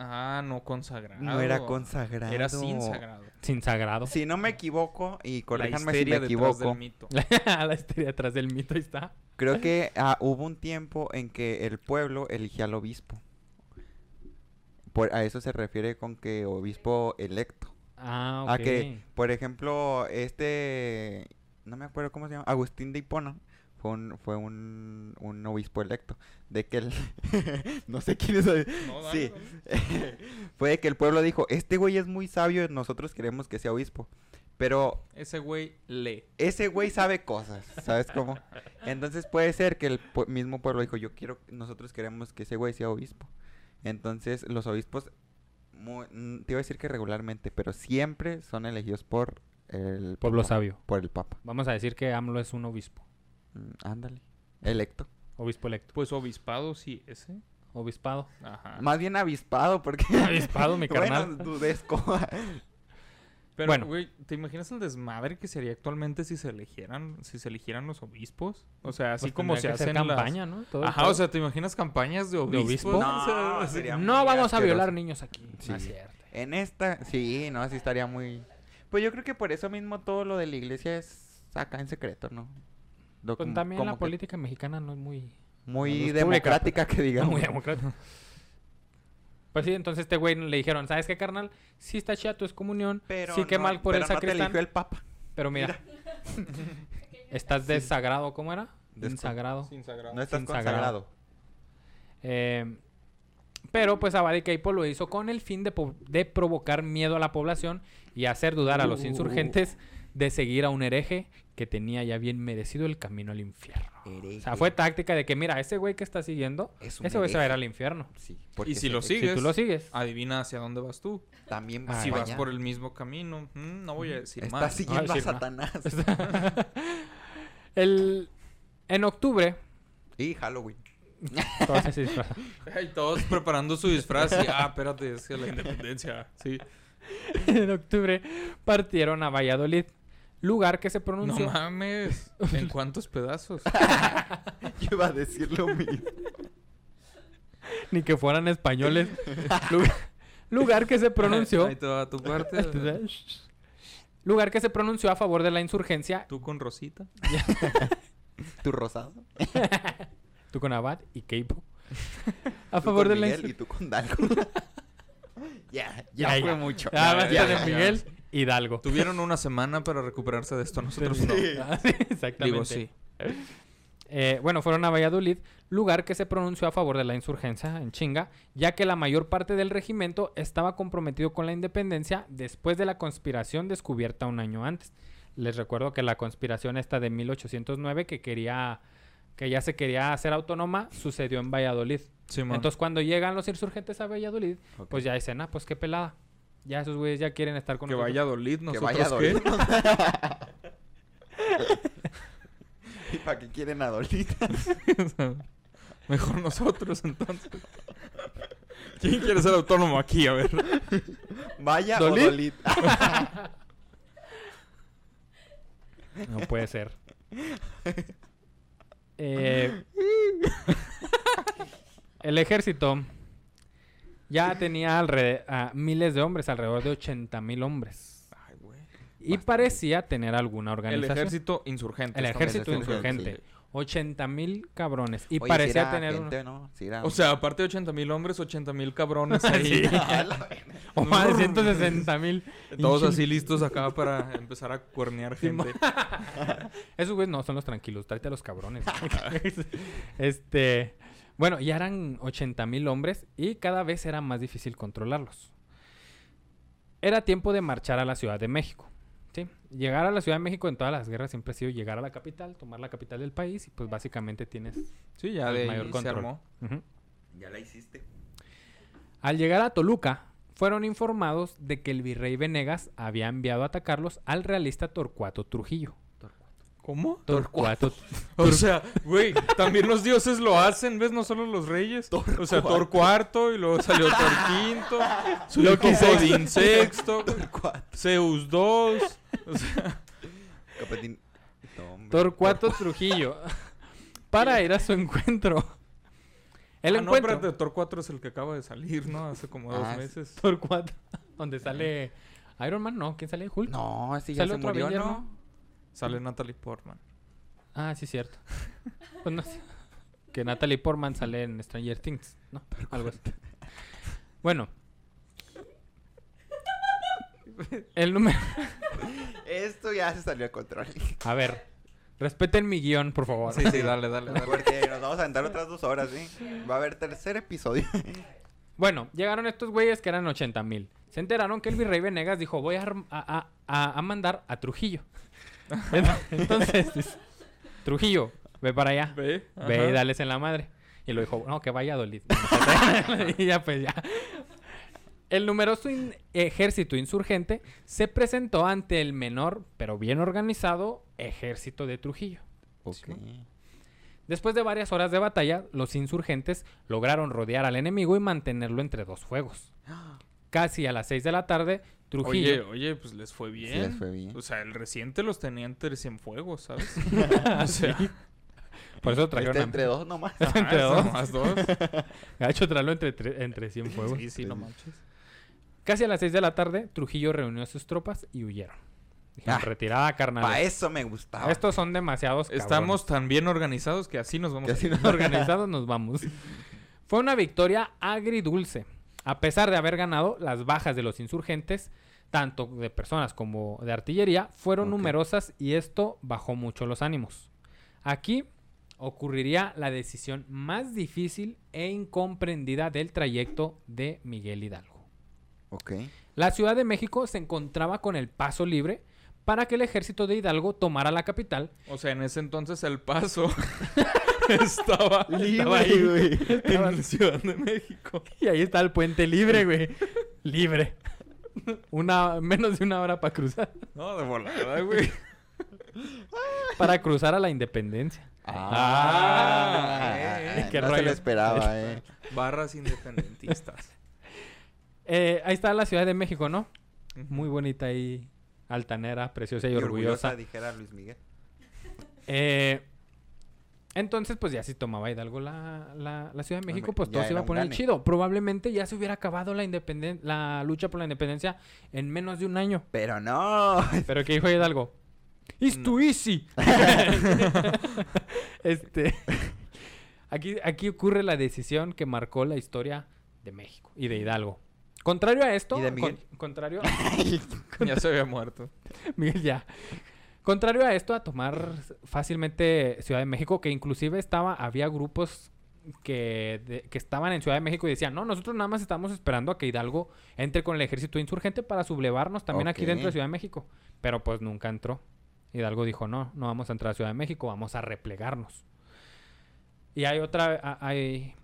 Speaker 2: Ah, no consagrado.
Speaker 3: No era consagrado.
Speaker 2: Era sin sagrado.
Speaker 1: sin sagrado.
Speaker 3: Si no me equivoco, y corríjanme si me
Speaker 2: detrás del
Speaker 3: equivoco,
Speaker 2: mito. *laughs*
Speaker 1: la historia atrás del mito ahí está.
Speaker 3: creo que ah, hubo un tiempo en que el pueblo eligía al obispo. Por, a eso se refiere con que obispo electo.
Speaker 1: Ah, ok.
Speaker 3: A que, por ejemplo, este, no me acuerdo cómo se llama, Agustín de Hipona, fue un, fue un, un obispo electo. De que el, *laughs* no sé quién es,
Speaker 2: No, dale,
Speaker 3: sí, *laughs* fue de que el pueblo dijo, este güey es muy sabio, nosotros queremos que sea obispo. Pero
Speaker 2: Ese güey lee.
Speaker 3: ese güey sabe cosas, ¿sabes cómo? Entonces puede ser que el mismo pueblo dijo, yo quiero, nosotros queremos que ese güey sea obispo. Entonces los obispos, te iba a decir que regularmente, pero siempre son elegidos por el
Speaker 1: Pueblo
Speaker 3: papa,
Speaker 1: sabio.
Speaker 3: Por el papa.
Speaker 1: Vamos a decir que AMLO es un obispo.
Speaker 3: Mm, ándale, electo.
Speaker 1: Obispo electo.
Speaker 2: Pues obispado sí, ese.
Speaker 1: Obispado.
Speaker 2: Ajá.
Speaker 3: Más bien avispado, porque... *laughs*
Speaker 1: Avispado, mi *laughs* carnal.
Speaker 3: bueno, dudesco. *laughs*
Speaker 2: Pero,
Speaker 1: Bueno.
Speaker 2: güey, ¿te imaginas el desmadre que sería actualmente si se eligieran, si se eligieran los obispos? O sea, así
Speaker 1: Pues
Speaker 2: como se hacen las-
Speaker 1: campaña, ¿no? Todo-
Speaker 2: Ajá,
Speaker 1: todo.
Speaker 2: o sea, ¿te imaginas campañas de obispos?
Speaker 1: obispo?
Speaker 2: O sea,
Speaker 3: No,
Speaker 2: así-
Speaker 3: sería-
Speaker 1: no vamos a violar niños aquí. No es
Speaker 3: Sí.
Speaker 1: cierto.
Speaker 3: En esta, sí, no, sí estaría muy... Pues yo creo que por eso mismo todo lo de la iglesia es acá en secreto, ¿no?
Speaker 1: Pues también
Speaker 3: como
Speaker 1: la política mexicana no es muy... no
Speaker 3: Muy
Speaker 1: pública,
Speaker 3: democrática que *laughs*
Speaker 1: no
Speaker 3: digamos.
Speaker 1: muy democrática. Pues sí, entonces este güey le dijeron, ¿sabes qué, carnal? Sí está chida tu excomunión,
Speaker 3: Pero
Speaker 1: sí que
Speaker 3: no-
Speaker 1: mal por
Speaker 3: pero
Speaker 1: el
Speaker 3: no te
Speaker 1: sacristán,
Speaker 3: eligió el papa.
Speaker 1: pero mira, *laughs* estás desagrado, ¿cómo era?
Speaker 3: Descon-
Speaker 1: Desagrado.
Speaker 2: Sin sagrado.
Speaker 3: No estás
Speaker 1: Sin
Speaker 3: consagrado.
Speaker 1: sagrado. Eh, pero pues Abadi Keipo lo hizo con el fin de, de provocar miedo a la población y hacer dudar a los
Speaker 2: Uh.
Speaker 1: De seguir a un hereje que tenía ya bien merecido el camino al infierno. O sea, fue táctica de que, mira, ese güey que está siguiendo,
Speaker 3: Es
Speaker 1: ese güey se va a ir al infierno.
Speaker 3: Sí,
Speaker 2: Y si lo
Speaker 1: Si
Speaker 2: sigues,
Speaker 1: tú lo sigues.
Speaker 2: adivina hacia dónde vas tú.
Speaker 3: También
Speaker 1: Ah,
Speaker 3: va
Speaker 2: si vas
Speaker 3: allá.
Speaker 2: por el mismo camino, mm, no voy a decir
Speaker 3: Está
Speaker 2: más.
Speaker 3: siguiendo a. Satanás. *laughs*
Speaker 1: el, en octubre,
Speaker 3: y Halloween. *laughs*
Speaker 1: todos se
Speaker 2: todos preparando su disfraz y, ah, espérate, es que la independencia, sí. *laughs*
Speaker 1: en octubre partieron a Valladolid, lugar que se
Speaker 2: No
Speaker 1: pronunció...
Speaker 2: mames, ¿en cuántos pedazos? *laughs*
Speaker 3: Yo iba a decir lo mismo.
Speaker 1: ni que fueran españoles. lugar, lugar que se pronunció...
Speaker 2: Ahí te va tu parte.
Speaker 1: lugar que se pronunció a favor de la insurgencia
Speaker 2: Tú con Rosita. *laughs*
Speaker 3: ¿Tu rosado? *laughs*
Speaker 1: Tú con Abad y Keipo. A
Speaker 3: Tú
Speaker 1: favor
Speaker 3: con
Speaker 1: de la
Speaker 3: Miguel y tú con Dalgo. ya, ya fue
Speaker 1: ya.
Speaker 3: mucho.
Speaker 1: Ah,
Speaker 2: Ya, ya.
Speaker 1: Miguel Hidalgo.
Speaker 2: Tuvieron una semana para recuperarse de esto, *laughs* nosotros no.
Speaker 1: Sí, *laughs* exactamente.
Speaker 2: Digo, sí.
Speaker 1: Eh, bueno, fueron a Valladolid, lugar que se pronunció a favor de la insurgencia en chinga, ya que la mayor parte del regimiento estaba comprometido con la independencia después de la conspiración descubierta un año antes. Les recuerdo que la conspiración esta de 1809 que quería que ya se quería hacer autónoma sucedió en Valladolid.
Speaker 2: Simón.
Speaker 1: Entonces cuando llegan los insurgentes a Valladolid, pues ya dicen, ah, pues qué pelada. Ya esos güeyes ya quieren estar con
Speaker 2: que
Speaker 1: nosotros.
Speaker 2: vaya a Dolid,
Speaker 3: que
Speaker 2: nosotros
Speaker 3: vaya a
Speaker 2: qué?
Speaker 3: doler. *laughs* ¿Y para qué quieren a Dolita? *laughs*
Speaker 2: Mejor nosotros entonces. ¿Quién quiere ser autónomo aquí? A ver.
Speaker 3: Vaya
Speaker 1: ¿Dolit?
Speaker 3: o Dolit. *laughs*
Speaker 1: No puede ser. Eh, el ejército ya tenía alrede- a miles de hombres, alrededor de 80 mil hombres.
Speaker 2: Ay, güey.
Speaker 1: Y parecía tener alguna
Speaker 2: El
Speaker 1: organización.
Speaker 2: ejército insurgente.
Speaker 1: El ejército insurgente. 80 mil cabrones. Y
Speaker 3: Oye,
Speaker 1: parecía tener...
Speaker 3: gente,
Speaker 2: O sea, aparte de 80 mil hombres, 80 mil cabrones *laughs* ahí. *laughs*
Speaker 1: O más de 160 mil.
Speaker 2: Todos *laughs* así listos acá para empezar a cuernear gente.
Speaker 1: Esos güeyes no son los tranquilos, tráete a los cabrones. este, bueno, ya eran 80 mil hombres y cada vez era más difícil controlarlos. Era tiempo de marchar a la Ciudad de México. ¿sí? Llegar a la Ciudad de México en todas las guerras siempre ha sido llegar a la capital, tomar la capital del país y pues básicamente tienes
Speaker 2: Sí, ya
Speaker 1: el
Speaker 2: de
Speaker 1: mayor
Speaker 2: ahí se
Speaker 1: control.
Speaker 2: armó.
Speaker 3: Ya la hiciste.
Speaker 1: Al llegar a Toluca, fueron informados de que el virrey Venegas había enviado a atacarlos al realista Torcuato Trujillo.
Speaker 2: ¿Cómo?
Speaker 1: Torcuato. *laughs*
Speaker 2: O sea, güey, también los dioses lo hacen, ¿ves? No solo los reyes. O sea, Thor cuarto y luego salió Thor quinto. *laughs* Su
Speaker 1: Loki.
Speaker 2: Odín sexto. Zeus dos. O sea,
Speaker 3: Capetín. No.
Speaker 1: Torcuato Trujillo para ir a su encuentro. El
Speaker 2: ah, no,
Speaker 1: encuentro.
Speaker 2: Thor 4 es el que acaba de salir, ¿no? Hace como dos
Speaker 3: Ah,
Speaker 2: meses.
Speaker 1: Torcuato. *laughs* Donde sale Iron Man, no. ¿Quién sale? Hulk.
Speaker 3: No, así ya
Speaker 1: ¿Sale
Speaker 3: se
Speaker 1: otro
Speaker 3: murió,
Speaker 1: Avenger,
Speaker 3: ¿no?
Speaker 2: Sale Natalie Portman.
Speaker 1: Ah, sí, cierto. *laughs* Pues no sé. Que Natalie Portman sale en Stranger Things, ¿no? Algo así. Bueno. El número.
Speaker 3: Esto ya se salió de control.
Speaker 1: A ver. Respeten mi guion, por favor.
Speaker 2: Sí, sí, dale, dale, dale.
Speaker 3: Porque nos vamos a andar otras dos horas, ¿sí? Va a haber tercer episodio.
Speaker 1: Bueno, llegaron estos güeyes que eran 80 mil. se enteraron que el virrey Venegas dijo, voy a- a- a- a mandar a Trujillo. *laughs* Entonces, Trujillo, ve para allá.
Speaker 2: Ve.
Speaker 1: Ve
Speaker 2: ajá.
Speaker 1: y dales en la madre. Y lo dijo, no, que vaya Dolid. *laughs* y ya pues ya. El numeroso in- ejército insurgente se presentó ante el menor, pero bien organizado, ejército de Trujillo.
Speaker 3: Ok.
Speaker 1: Después de varias horas de batalla, los insurgentes lograron rodear al enemigo y mantenerlo entre dos fuegos. Casi a las 6 de la tarde,
Speaker 2: Oye,
Speaker 1: Trujillo...
Speaker 2: oye, pues les fue bien.
Speaker 3: Sí, les fue bien.
Speaker 2: O sea, el reciente los tenía entre Cienfuegos, ¿sabes? *laughs*
Speaker 1: o sea, por eso trajeron
Speaker 3: Este entre dos nomás.
Speaker 1: Entre
Speaker 2: Ah,
Speaker 1: dos.
Speaker 2: nomás dos. *laughs*
Speaker 1: Ha hecho traerlo entre, tre- entre 100 fuegos.
Speaker 2: Sí, sí, no manches.
Speaker 1: Casi a las 6 de la tarde, Trujillo reunió a sus tropas y huyeron. Dijeron,
Speaker 3: Ah,
Speaker 1: retirada, carnal.
Speaker 3: Para eso me gustaba.
Speaker 1: Estos son demasiados cabrones.
Speaker 2: Estamos tan bien organizados que así nos vamos
Speaker 3: Que así
Speaker 2: ir.
Speaker 3: no-
Speaker 1: organizados, nos vamos. *laughs* Fue una victoria agridulce. A pesar de haber ganado, las bajas de los insurgentes, tanto de personas como de artillería, fueron numerosas y esto bajó mucho los ánimos. Aquí ocurriría la decisión más difícil e incomprendida del trayecto de Miguel Hidalgo.
Speaker 3: Ok.
Speaker 1: La Ciudad de México se encontraba con el paso libre para que el ejército de Hidalgo tomara la capital.
Speaker 2: O sea, en ese entonces el paso *laughs* *laughs* estaba,
Speaker 1: Estaba ahí,
Speaker 3: güey.
Speaker 2: en la Ciudad de México.
Speaker 1: Y ahí está el puente libre, güey. libre. Una, menos de una hora para cruzar.
Speaker 2: No, de volada, güey. *laughs*
Speaker 1: Para cruzar a la independencia.
Speaker 3: Ah,
Speaker 1: eh, qué
Speaker 3: no se lo esperaba, eh.
Speaker 2: Barras independentistas. *laughs*
Speaker 1: Eh, ahí está la Ciudad de México, ¿no? Muy bonita y altanera, preciosa y,
Speaker 3: Y
Speaker 1: orgullosa.
Speaker 3: orgullosa, dijera Luis Miguel.
Speaker 1: Eh, entonces, pues ya si tomaba Hidalgo la, la, la Ciudad de México, pues
Speaker 3: ya
Speaker 1: todo se iba a poner chido. Probablemente ya se hubiera acabado la independen la lucha por la independencia en menos de un año.
Speaker 3: Pero no. *laughs*
Speaker 1: Pero que dijo Hidalgo. It's
Speaker 2: No.
Speaker 1: too easy. *laughs* *laughs* este. Aquí, aquí ocurre la decisión que marcó la historia de México y de Hidalgo. Contrario a esto,
Speaker 3: ¿Y de Miguel?
Speaker 1: con- contrario,
Speaker 2: ya se había muerto.
Speaker 1: Miguel ya. Contrario a esto, a tomar fácilmente Ciudad de México, que inclusive estaba, había grupos que, de- que estaban en Ciudad de México y decían, no, nosotros nada más estamos esperando a que Hidalgo entre con el ejército insurgente para sublevarnos también aquí dentro de Ciudad de México. Pero pues nunca entró. Hidalgo dijo, no, no vamos a entrar a Ciudad de México, vamos a replegarnos. Y hay otra, hay,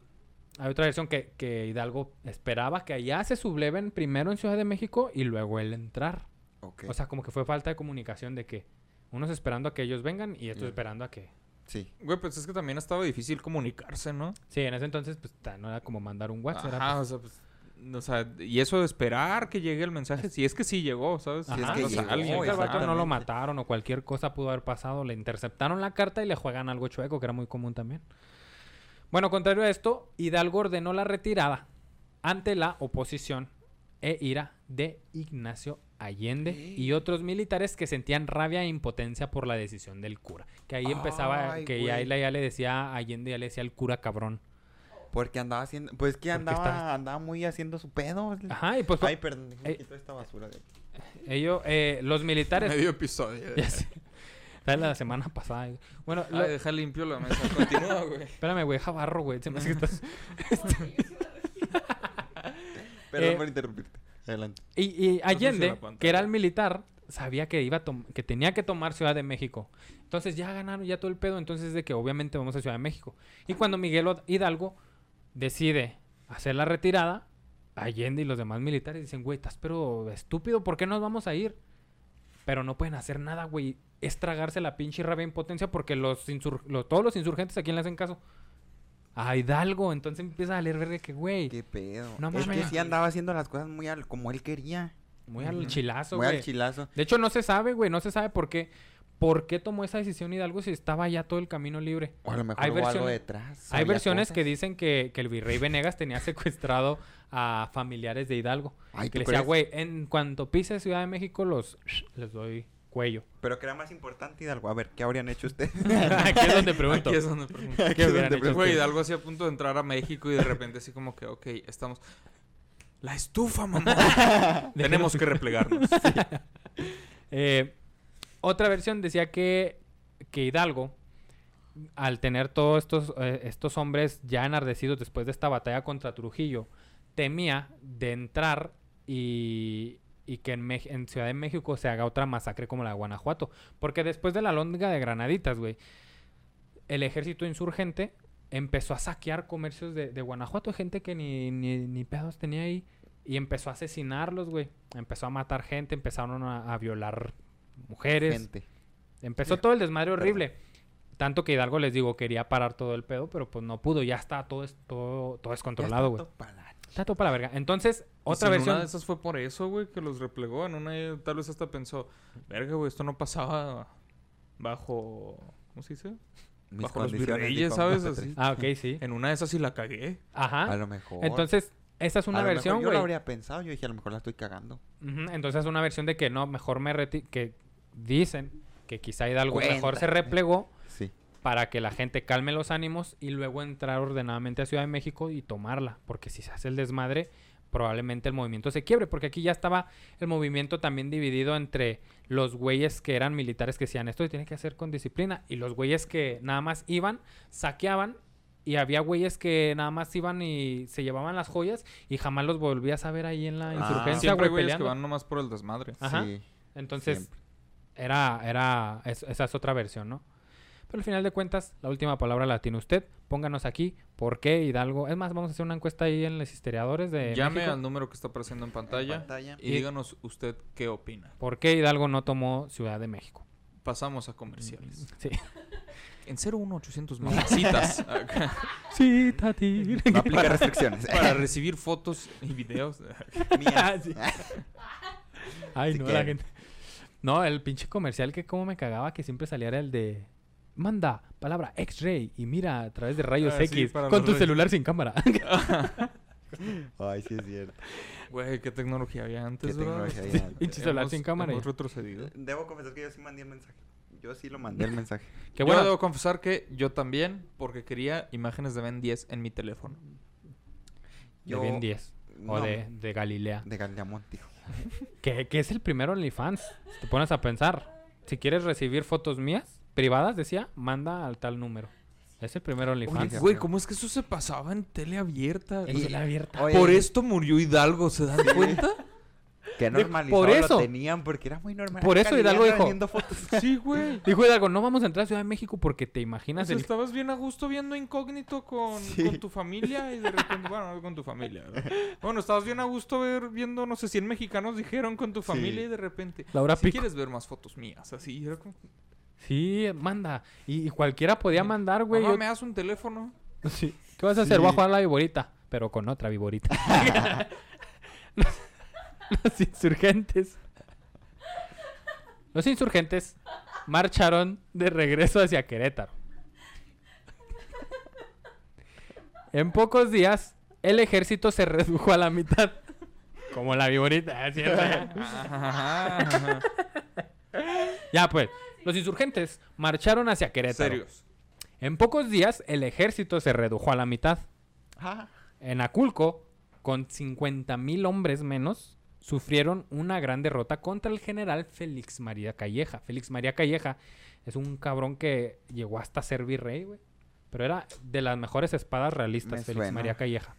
Speaker 1: hay otra versión que, que Hidalgo esperaba que allá se subleven primero en Ciudad de México y luego él entrar.
Speaker 3: Ok.
Speaker 1: O sea, como que fue falta de comunicación de que unos esperando a que ellos vengan y estos esperando a que...
Speaker 3: sí.
Speaker 2: Güey, pues es que también estaba difícil comunicarse, ¿no?
Speaker 1: Sí, en ese entonces pues ta- no era como mandar un WhatsApp.
Speaker 2: Ajá,
Speaker 1: pues,
Speaker 2: o sea, pues... O sea, y eso de esperar que llegue el mensaje, si es que sí llegó, ¿sabes?
Speaker 3: Si es que
Speaker 1: o sea,
Speaker 3: llegó,
Speaker 1: alguien que al vato no lo mataron o cualquier cosa pudo haber pasado, le interceptaron la carta y le juegan algo chueco, que era muy común también. Bueno, contrario a esto, Hidalgo ordenó la retirada ante la oposición e ira de Ignacio Allende y otros militares que sentían rabia e impotencia por la decisión del cura. Que ahí empezaba,
Speaker 3: Ay,
Speaker 1: que ya,
Speaker 3: güey.
Speaker 1: ya, ya le decía a Allende, ya le decía al cura cabrón.
Speaker 3: Porque andaba haciendo. Pues que andaba, andaba muy haciendo su pedo.
Speaker 1: Ajá, y pues
Speaker 3: Ay, perdón.
Speaker 1: Eh,
Speaker 3: esta basura de aquí.
Speaker 1: ellos, eh, los militares...
Speaker 2: Medio episodio. *laughs*
Speaker 1: Ya sé. Fue la semana pasada. güey. Bueno, lo-
Speaker 2: Ay, deja limpio la mesa. Continúa, *laughs* güey.
Speaker 1: espérame, güey, deja barro, güey. Se me hace que *laughs* estás...
Speaker 3: Perdón
Speaker 1: Eh,
Speaker 3: por interrumpirte. Adelante.
Speaker 1: Y, y Allende, que era el militar, sabía que iba a que tenía que tomar Ciudad de México. Entonces ya ganaron ya todo el pedo, entonces de que obviamente vamos a Ciudad de México. Y cuando Miguel Hidalgo decide hacer la retirada, Allende y los demás militares dicen, güey, estás pero estúpido, ¿por qué nos vamos a ir? Pero no pueden hacer nada, güey. Es tragarse la pinche rabia e impotencia porque los, insur- lo- todos los insurgentes a quién le hacen caso. A Hidalgo. Entonces empieza a leer verga que, güey,
Speaker 3: Qué pedo.
Speaker 1: No
Speaker 3: es que sí andaba haciendo las cosas muy al, como él quería.
Speaker 1: muy al chilazo,
Speaker 3: muy
Speaker 1: güey.
Speaker 3: al chilazo.
Speaker 1: De hecho, no se sabe, güey. No se sabe por qué. ¿Por qué tomó esa decisión Hidalgo si estaba ya todo el camino libre?
Speaker 3: O a lo mejor
Speaker 1: Hay
Speaker 3: hubo algo
Speaker 1: versiones-
Speaker 3: detrás.
Speaker 1: Hay versiones que dicen que, que el virrey Venegas tenía *laughs* secuestrado a familiares de Hidalgo.
Speaker 3: Ay,
Speaker 1: que
Speaker 3: ¿tú
Speaker 1: le decía, güey, en cuanto pise Ciudad de México, los les doy cuello.
Speaker 3: Pero que era más importante Hidalgo. A ver, ¿qué habrían hecho ustedes? *laughs*
Speaker 1: Aquí es donde pregunto.
Speaker 2: Aquí es donde pregunto.
Speaker 3: Aquí
Speaker 1: ¿Qué
Speaker 3: es donde pregunto.
Speaker 2: Güey, Hidalgo así a punto de entrar a México y de repente así como que, ok, estamos... La estufa, mamá. *laughs* Tenemos que replegarnos. *laughs*
Speaker 1: Eh, otra versión decía que, que Hidalgo, al tener todos estos, eh, estos hombres ya enardecidos después de esta batalla contra Trujillo, temía de entrar y, y que en, Ciudad de México se haga otra masacre como la de Guanajuato. Porque después de la lóndiga de Granaditas, güey, el ejército insurgente empezó a saquear comercios de, de Guanajuato, gente que ni, ni, ni pedos tenía ahí, y empezó a asesinarlos, güey. Empezó a matar gente, empezaron a, a violar mujeres.
Speaker 3: Gente.
Speaker 1: Empezó todo el desmadre horrible. Tanto que Hidalgo les digo, quería parar todo el pedo, pero pues no pudo. Ya está todo, es- todo, todo descontrolado, güey. Está todo para la verga. Entonces, otra
Speaker 2: si en
Speaker 1: versión.
Speaker 2: Una de esas fue por eso, güey, que los replegó. En una tal vez hasta pensó, verga, güey, esto no pasaba bajo. ¿Cómo se dice?
Speaker 3: Mis
Speaker 2: Bajo los virreyes, ¿sabes?
Speaker 3: MP3.
Speaker 2: Así.
Speaker 1: Ah, ok, sí.
Speaker 2: En una de esas sí la cagué.
Speaker 3: A
Speaker 1: Ajá.
Speaker 3: lo mejor.
Speaker 1: Entonces, esa es
Speaker 3: A
Speaker 1: una
Speaker 3: mejor
Speaker 1: versión,
Speaker 3: Yo lo
Speaker 1: güey.
Speaker 3: habría pensado. Yo dije, a lo mejor la estoy cagando.
Speaker 1: Ujú, Entonces, es una versión de que no, mejor me reti que dicen que quizá Hidalgo mejor se
Speaker 3: Cuéntame.
Speaker 1: replegó. Para que la gente calme los ánimos y luego entrar ordenadamente a Ciudad de México y tomarla. Porque si se hace el desmadre, probablemente el movimiento se quiebre. Porque aquí ya estaba el movimiento también dividido entre los güeyes que eran militares que decían esto se tiene que hacer con disciplina y los güeyes que nada más iban, saqueaban. Y había güeyes que nada más iban y se llevaban las joyas y jamás los volvías a ver ahí en la
Speaker 3: Ah.
Speaker 1: insurgencia,
Speaker 2: Siempre hay
Speaker 1: güey,
Speaker 2: güeyes que van nomás por el desmadre.
Speaker 1: Ajá.
Speaker 3: Sí.
Speaker 1: Entonces,
Speaker 3: Siempre.
Speaker 1: era, era, es- esa es otra versión, ¿no? Pero al final de cuentas, la última palabra la tiene usted. Pónganos aquí por qué Hidalgo. Es más, vamos a hacer una encuesta ahí en los historiadores de
Speaker 2: Llame
Speaker 1: México.
Speaker 2: al número que está apareciendo en pantalla,
Speaker 3: En pantalla.
Speaker 2: y
Speaker 1: Y-
Speaker 2: díganos usted qué opina.
Speaker 1: ¿Por qué Hidalgo no tomó Ciudad de México?
Speaker 2: Pasamos a comerciales.
Speaker 1: Sí. *laughs*
Speaker 2: En 01800 mamacitas *laughs* acá,
Speaker 1: Sí, Tati.
Speaker 3: No aplica restricciones. *laughs*
Speaker 2: para recibir fotos y videos.
Speaker 3: Mías.
Speaker 1: Sí. Ay,
Speaker 3: Si
Speaker 1: no, la gente. No, el pinche comercial que como me cagaba que siempre saliera el de manda palabra X-ray y mira a través de rayos
Speaker 2: Ah,
Speaker 1: X con tu
Speaker 2: rayos.
Speaker 1: celular sin cámara. *laughs*
Speaker 3: Ay, sí es cierto.
Speaker 2: Güey, qué tecnología había antes,
Speaker 3: Qué tecnología había antes.
Speaker 1: Pinche celular
Speaker 2: Hemos-
Speaker 1: sin cámara.
Speaker 2: Hemos retrocedido.
Speaker 3: Debo confesar que yo sí mandé el mensaje. Yo sí lo mandé el mensaje. *laughs*
Speaker 1: Qué
Speaker 2: Yo
Speaker 1: bueno.
Speaker 2: debo confesar que yo también, porque quería imágenes de Ben 10 en mi teléfono.
Speaker 1: De
Speaker 3: Yo-
Speaker 1: Ben 10 o
Speaker 3: no,
Speaker 1: de, de Galilea.
Speaker 3: De Galdeamont, dijo.
Speaker 1: Que, que es el primero OnlyFans. Si te pones a pensar. Si quieres recibir fotos mías, privadas, decía, manda al tal número. Es el primero OnlyFans.
Speaker 3: Oye,
Speaker 2: Güey, ¿cómo es que eso se pasaba en tele abierta?
Speaker 1: En tele abierta.
Speaker 3: Oye,
Speaker 2: Por esto murió Hidalgo, ¿se dan cuenta?
Speaker 3: Que normalizado
Speaker 1: por eso.
Speaker 3: lo tenían porque era muy normal.
Speaker 1: Por eso Hidalgo dijo-
Speaker 3: fotos. *laughs*
Speaker 2: Sí, güey.
Speaker 1: Dijo Hidalgo, no vamos a entrar a Ciudad de México porque te
Speaker 2: O
Speaker 1: imaginas
Speaker 2: sea,
Speaker 1: el...
Speaker 2: estabas bien a gusto viendo incógnito con,
Speaker 3: Sí.
Speaker 2: con tu familia y de repente, bueno, no con tu familia. ¿verdad? *laughs* Bueno, estabas bien a gusto ver, viendo, no sé, 100 mexicanos dijeron con tu familia
Speaker 3: Sí.
Speaker 2: y de repente,
Speaker 1: Laura
Speaker 2: si
Speaker 1: Pico.
Speaker 2: quieres ver más fotos mías, así, era como,
Speaker 1: Sí, manda. Y, y cualquiera podía mandar, güey.
Speaker 2: mamá,
Speaker 1: yo-
Speaker 2: me das un teléfono. *laughs*
Speaker 1: Sí. ¿Qué vas a hacer?
Speaker 3: Sí.
Speaker 1: Voy a jugar a la viborita. Pero con otra viborita. los, *laughs* *laughs* los insurgentes. Los insurgentes marcharon de regreso hacia Querétaro. En pocos días, el ejército se redujo a la mitad. Como la viborita. ¿cierto? Ya, pues. Los insurgentes marcharon hacia Querétaro.
Speaker 2: Serios.
Speaker 1: En pocos días, el ejército se redujo a la mitad.
Speaker 3: Ah,
Speaker 1: En Aculco, con 50.000 hombres menos, sufrieron una gran derrota contra el general Félix María Calleja. Félix María Calleja es un cabrón que llegó hasta ser virrey, güey. Pero era de las mejores espadas realistas,
Speaker 3: Me
Speaker 1: Félix
Speaker 3: suena.
Speaker 1: María Calleja.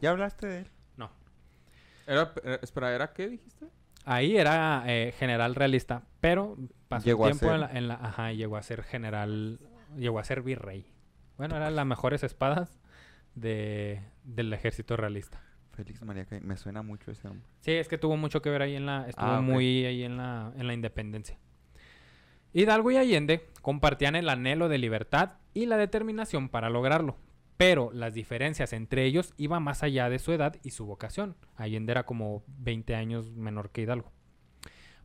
Speaker 3: ¿Ya hablaste de él?
Speaker 1: No.
Speaker 2: Era, eh, espera, ¿era qué dijiste?
Speaker 1: Ahí era eh, general realista, pero pasó
Speaker 3: Llegó
Speaker 1: tiempo
Speaker 3: ser.
Speaker 1: en la, en la- Ajá, llegó a ser general... Llegó a ser virrey. Bueno, eran las mejores espadas de, del ejército realista.
Speaker 3: Félix María Calle. Me suena mucho ese nombre.
Speaker 1: Sí, es que tuvo mucho que ver ahí en la, estuvo
Speaker 3: Ah,
Speaker 1: muy ahí en la, en la independencia. Hidalgo y Allende compartían el anhelo de libertad y la determinación para lograrlo, pero las diferencias entre ellos iban más allá de su edad y su vocación. Allende era como 20 años menor que Hidalgo.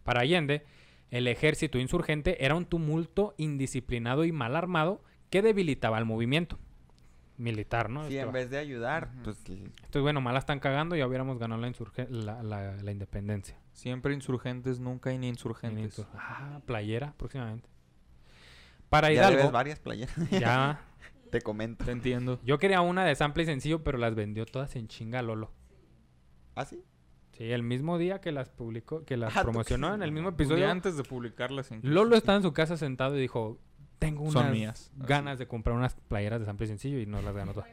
Speaker 1: Para Allende, el ejército insurgente era un tumulto indisciplinado y mal armado que debilitaba al movimiento militar, ¿no?
Speaker 3: Sí,
Speaker 1: Esto-
Speaker 3: en vez de ayudar, pues
Speaker 1: Entonces, bueno, mal la están cagando y ya hubiéramos ganado la, la, la- la independencia.
Speaker 2: Siempre insurgentes, nunca insurgentes.
Speaker 1: Insurgentes. Ah, playera próximamente. Para
Speaker 3: ya
Speaker 1: Hidalgo,
Speaker 3: varias playeras.
Speaker 1: ya. *laughs*
Speaker 3: Te comento.
Speaker 2: Te entiendo.
Speaker 1: Yo quería una de sample y sencillo, pero las vendió todas en chinga Lolo.
Speaker 3: ¿Ah, sí?
Speaker 1: Sí, el mismo día que las publicó, que las
Speaker 3: Ah,
Speaker 1: promocionó en el mismo
Speaker 2: Un día
Speaker 1: episodio.
Speaker 2: antes de publicarlas. incluso.
Speaker 1: Lolo estaba en su casa sentado y dijo, tengo
Speaker 2: Son
Speaker 1: unas
Speaker 2: mías.
Speaker 1: ganas de comprar unas playeras de sample y sencillo y nos las ganó todas.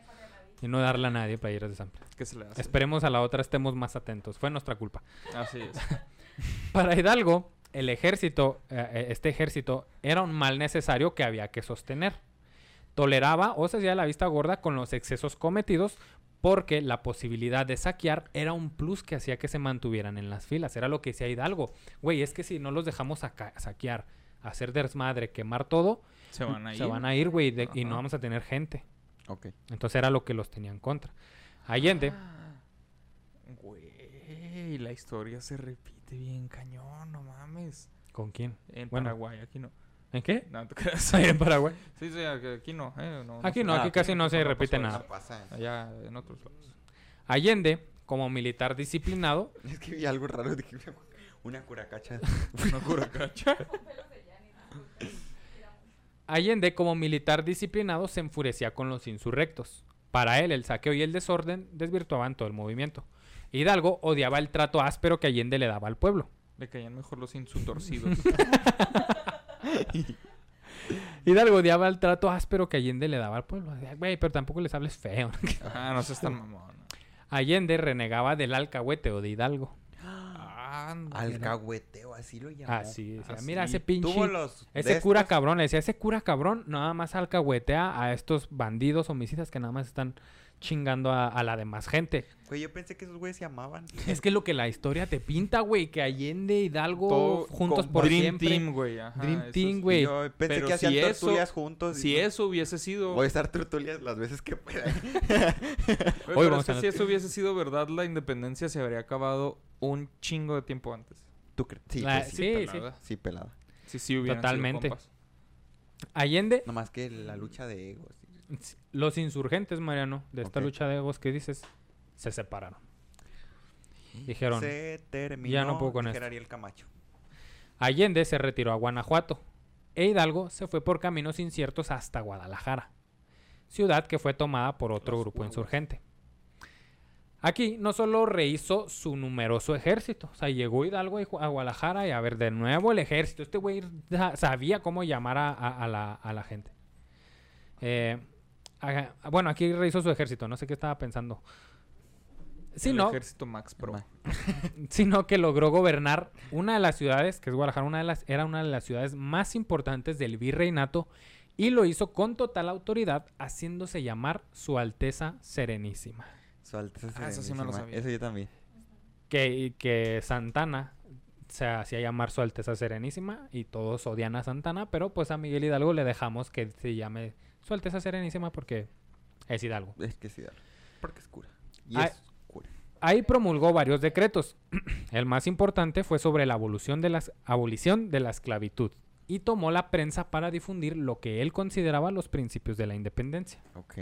Speaker 1: y no darle a nadie playeras de Pedro.
Speaker 2: ¿Qué se le hace?
Speaker 1: Esperemos a la otra estemos más atentos. Fue nuestra culpa.
Speaker 2: Así es. *laughs*
Speaker 1: Para Hidalgo, el ejército, eh, eh, este ejército, era un mal necesario que había que sostener. Toleraba o se hacía la vista gorda con los excesos cometidos porque la posibilidad de saquear era un plus que hacía que se mantuvieran en las filas. Era lo que decía Hidalgo. Güey, es que si no los dejamos saca- saquear, hacer desmadre, quemar todo,
Speaker 2: Se van a ir.
Speaker 1: se van a ir, güey, de- y no vamos a tener gente.
Speaker 3: Ok.
Speaker 1: Entonces era lo que los tenía en contra. Allende,
Speaker 2: Güey, la historia se repite bien cañón, no mames.
Speaker 1: ¿con quién?
Speaker 2: En
Speaker 1: Bueno.
Speaker 2: Paraguay, aquí no.
Speaker 1: ¿En qué?
Speaker 2: No, te creas. *laughs*
Speaker 1: Ahí en Paraguay.
Speaker 2: Sí, sí, aquí no. Eh, no,
Speaker 1: Aquí no, aquí
Speaker 3: Ah,
Speaker 1: casi no se repite nada.
Speaker 3: Pasa.
Speaker 2: Allá en otros lados.
Speaker 1: Allende, como militar disciplinado, *laughs*
Speaker 3: Es que vi algo raro. Dije, una curacacha. *laughs*
Speaker 2: Una curacacha.
Speaker 1: Allende, como militar disciplinado, se enfurecía con los insurrectos. Para él, el saqueo y el desorden desvirtuaban todo el movimiento. Hidalgo odiaba el trato áspero que Allende le daba al pueblo.
Speaker 2: Le caían mejor los insutorcidos.
Speaker 1: Hidalgo odiaba el trato áspero que Allende le daba al pueblo. Güey, pero tampoco les hables feo. *laughs*
Speaker 2: ah, no seas tan mamón.
Speaker 1: Allende renegaba del alcahueteo de Hidalgo.
Speaker 2: Ah,
Speaker 3: Alcahueteo, así lo llamó.
Speaker 1: Así,
Speaker 2: así.
Speaker 1: mira ese pinche...
Speaker 3: Tuvo los.
Speaker 1: Ese cura
Speaker 3: estos-
Speaker 1: cabrón, le decía, ese cura cabrón nada más alcahuetea a estos bandidos homicidas que nada más están chingando a, a la demás gente.
Speaker 3: Güey, yo pensé que esos güeyes se amaban.
Speaker 1: Es que lo que la historia te pinta, güey, que Allende, Hidalgo,
Speaker 2: Todo
Speaker 1: juntos por
Speaker 2: Dream
Speaker 1: siempre.
Speaker 2: Team, güey. ajá,
Speaker 1: Dream Team, güey.
Speaker 3: Yo pensé
Speaker 2: Pero
Speaker 3: que hacían
Speaker 2: si eso-
Speaker 3: tertulias juntos.
Speaker 2: Si
Speaker 3: no-
Speaker 2: eso hubiese sido...
Speaker 3: Voy a estar tertulias las veces que pueda. *laughs*
Speaker 2: Pero
Speaker 1: vamos
Speaker 2: es que
Speaker 1: a-
Speaker 2: si eso hubiese sido verdad, la independencia se habría acabado un chingo de tiempo antes.
Speaker 3: ¿Tú crees? Sí,
Speaker 1: La-
Speaker 3: sí.
Speaker 1: sí, sí.
Speaker 2: pelada.
Speaker 3: Sí, pelada.
Speaker 2: Sí, sí, sido
Speaker 1: Totalmente.
Speaker 2: compas.
Speaker 1: Allende,
Speaker 3: Nomás que la lucha de egos.
Speaker 1: Los insurgentes, Mariano, de esta lucha de egos que dices, se separaron. Dijeron,
Speaker 3: Se terminó.
Speaker 1: "Ya no puedo con esto".
Speaker 3: Ariel Camacho.
Speaker 1: Allende se retiró a Guanajuato e Hidalgo se fue por caminos inciertos hasta Guadalajara, ciudad que fue tomada por otro grupo insurgente. Aquí no solo rehizo su numeroso ejército, o sea, llegó Hidalgo a Guadalajara y a ver de nuevo el ejército. Este güey sa- sabía cómo llamar a, a- a la, a la gente. Eh, bueno, aquí rehizo su ejército, no sé qué estaba pensando. Sí,
Speaker 2: el
Speaker 1: no,
Speaker 2: ejército Max Pro.
Speaker 1: Sino *laughs* que logró gobernar una de las ciudades, que es Guadalajara, una de las, era una de las ciudades más importantes del virreinato y lo hizo con total autoridad, haciéndose llamar Su Alteza Serenísima.
Speaker 3: Su Alteza
Speaker 2: Ah, eso sí me lo
Speaker 3: Serenísima.
Speaker 2: sabía.
Speaker 3: Eso yo también.
Speaker 1: Que, que Santana se hacía llamar Su Alteza Serenísima y todos odian a Santana, pero pues a Miguel Hidalgo le dejamos que se llame Su Alteza Serenísima porque es Hidalgo.
Speaker 3: Es que sí, dale. Porque es cura. Y
Speaker 1: Ah,
Speaker 3: es cura.
Speaker 1: Ahí promulgó varios decretos. *clears throat* El más importante fue sobre la abolición de, las, abolición de la esclavitud y tomó la prensa para difundir lo que él consideraba los principios de la independencia.
Speaker 3: Ok.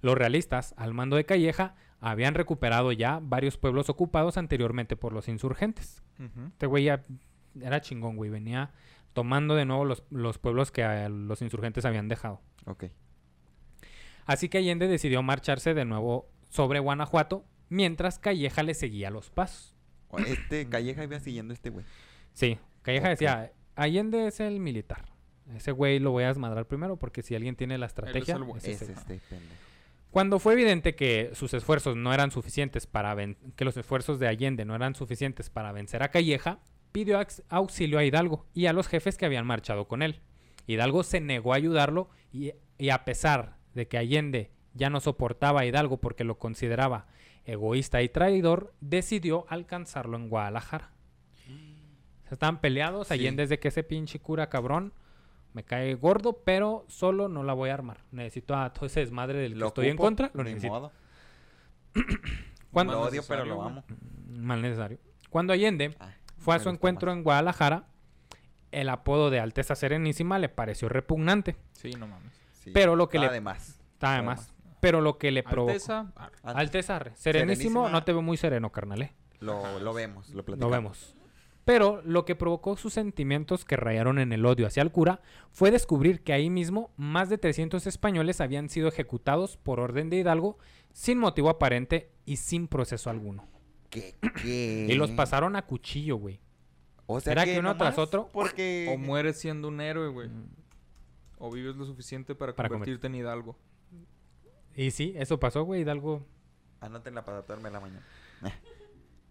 Speaker 1: Los realistas, al mando de Calleja, habían recuperado ya varios pueblos ocupados anteriormente por los insurgentes. Este güey ya era chingón, güey. Venía tomando de nuevo los, los pueblos que los insurgentes habían dejado.
Speaker 3: Ok.
Speaker 1: Así que Allende decidió marcharse de nuevo sobre Guanajuato, mientras Calleja le seguía los pasos.
Speaker 3: Este Calleja iba siguiendo a este güey.
Speaker 1: Sí, Calleja decía, Allende es el militar. Ese güey lo voy a desmadrar primero porque si alguien tiene la estrategia... es
Speaker 3: Es
Speaker 1: ese.
Speaker 3: este pendejo.
Speaker 1: Cuando fue evidente que sus esfuerzos no eran suficientes para ven- que los esfuerzos de Allende no eran suficientes para vencer a Calleja, pidió auxilio a Hidalgo y a los jefes que habían marchado con él. Hidalgo se negó a ayudarlo y, y a pesar de que Allende ya no soportaba a Hidalgo porque lo consideraba egoísta y traidor, decidió alcanzarlo en Guadalajara. Estaban peleados,
Speaker 3: Sí.
Speaker 1: Allende es de que ese pinche cura cabrón me cae gordo, pero solo no la voy a armar. Necesito a todo ese desmadre del que
Speaker 3: Lo
Speaker 1: estoy en contra, lo necesito.
Speaker 3: modo. *clears throat*
Speaker 1: Cuando,
Speaker 3: Lo odio, pero lo amo.
Speaker 1: mal necesario. Cuando Allende
Speaker 3: Ah,
Speaker 1: fue a su encuentro
Speaker 3: más.
Speaker 1: en Guadalajara, el apodo de Alteza Serenísima le pareció repugnante.
Speaker 2: Sí, no mames.
Speaker 3: Sí,
Speaker 1: pero lo que le-
Speaker 3: Además.
Speaker 1: Está de más. Pero lo que le provocó.
Speaker 2: Alteza,
Speaker 1: Alteza, arre. Serenísimo,
Speaker 3: Serenísima.
Speaker 1: no te veo muy sereno, carnal, ¿eh?
Speaker 3: Lo, lo vemos, lo
Speaker 1: Lo
Speaker 3: platicamos.
Speaker 1: vemos. Pero lo que provocó sus sentimientos que rayaron en el odio hacia el cura fue descubrir que ahí mismo más de 300 españoles habían sido ejecutados por orden de Hidalgo sin motivo aparente y sin proceso alguno.
Speaker 3: ¿Qué? qué?
Speaker 1: Y los pasaron a cuchillo, güey.
Speaker 3: O sea
Speaker 1: ¿Será que uno tras otro?
Speaker 3: Porque...
Speaker 2: o mueres siendo un héroe, güey. O vives lo suficiente para,
Speaker 1: Para
Speaker 2: convertirte en Hidalgo.
Speaker 1: Y sí, eso pasó, güey. Hidalgo.
Speaker 3: Anótenla para darme la mañana.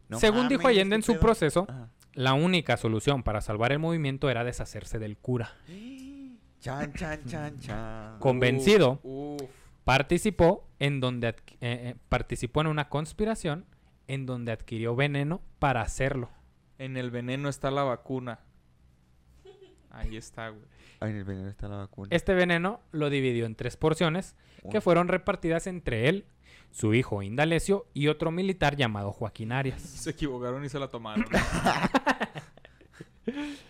Speaker 3: No
Speaker 1: Según dijo Allende en
Speaker 3: ¿qué
Speaker 1: su
Speaker 3: pedo?
Speaker 1: proceso,
Speaker 3: Ajá.
Speaker 1: la única solución para salvar el movimiento era deshacerse del cura. *gasps*
Speaker 3: Chan, chan, chan, chan.
Speaker 1: Convencido,
Speaker 2: Uf, uf.
Speaker 1: participó en donde eh, eh, participó en una conspiración en donde adquirió veneno para hacerlo.
Speaker 2: En el veneno está la vacuna. Ahí está, güey.
Speaker 3: En el veneno está la vacuna.
Speaker 1: Este veneno lo dividió en tres porciones que fueron repartidas entre él, su hijo Indalecio y otro militar llamado Joaquín Arias. *laughs*
Speaker 2: Se equivocaron y se la tomaron. *laughs* *laughs*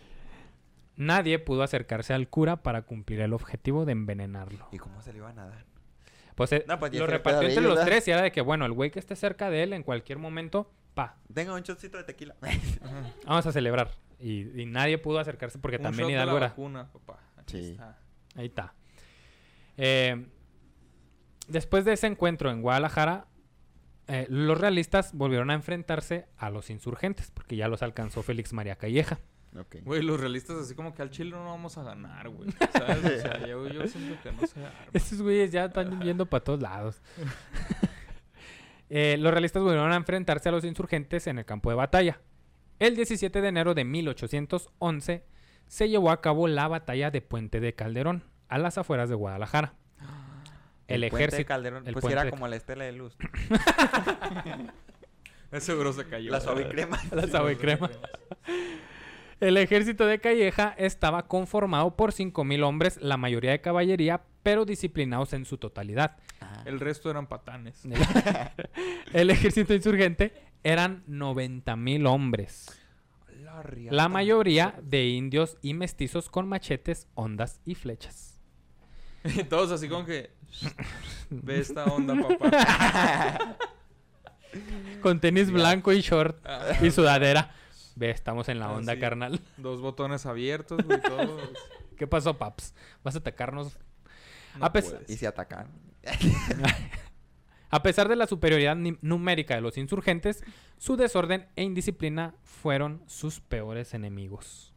Speaker 1: Nadie pudo acercarse al cura para cumplir el objetivo de envenenarlo.
Speaker 3: ¿Y cómo se le iba a nadar?
Speaker 1: Pues, eh,
Speaker 3: No, pues
Speaker 1: lo repartió entre los tres y era de que, bueno, el güey que esté cerca de él en cualquier momento, pa,
Speaker 3: Tenga un chocito de tequila. *laughs*
Speaker 2: Ajá.
Speaker 1: vamos a celebrar. Y, y nadie pudo acercarse porque
Speaker 2: Un
Speaker 1: también
Speaker 2: de
Speaker 1: Hidalgo
Speaker 2: la
Speaker 1: era...
Speaker 2: vacuna, papá. Aquí
Speaker 3: Sí.
Speaker 2: está.
Speaker 1: Ahí está. Eh, después de ese encuentro en Guadalajara, eh, los realistas volvieron a enfrentarse a los insurgentes, porque ya los alcanzó Félix María Calleja.
Speaker 3: Ok.
Speaker 2: Güey, los realistas así como que al Chile no vamos a ganar, güey. ¿Sabes? O sea, yo, yo siento que no se arma.
Speaker 1: Esos güeyes ya están yendo para todos lados. Eh, los realistas volvieron a enfrentarse a los insurgentes en el campo de batalla. El 17 de enero de 1811 se llevó a cabo la batalla de Puente de Calderón, a las afueras de Guadalajara. El,
Speaker 3: puente de
Speaker 1: ejército.
Speaker 3: Calderón,
Speaker 1: el
Speaker 3: pues
Speaker 1: puente
Speaker 3: era
Speaker 1: de-
Speaker 3: como la estela de luz. *laughs*
Speaker 2: Ese seguro se cayó.
Speaker 3: la suave crema.
Speaker 1: La
Speaker 2: los
Speaker 1: crema. El ejército de Calleja estaba conformado por 5.000 hombres, la mayoría de caballería, pero disciplinados en su totalidad.
Speaker 2: El resto eran patanes.
Speaker 1: El *laughs* ejército insurgente eran 90.000 hombres.
Speaker 3: La,
Speaker 1: mayoría de indios y mestizos con machetes, ondas y flechas.
Speaker 2: Y todos así como que... *laughs* Ve esta onda, papá. *laughs*
Speaker 1: Con tenis blanco y short
Speaker 2: Ah,
Speaker 1: y sudadera. Ve, estamos en la
Speaker 2: Ah,
Speaker 1: onda,
Speaker 2: sí.
Speaker 1: carnal.
Speaker 2: Dos botones abiertos, güey, *laughs* todo.
Speaker 1: ¿Qué pasó, paps? ¿Vas a atacarnos?
Speaker 2: No
Speaker 1: A pes-
Speaker 2: puedes.
Speaker 3: Y se atacan. *laughs*
Speaker 1: A pesar de la superioridad numérica de los insurgentes, su desorden e indisciplina fueron sus peores enemigos.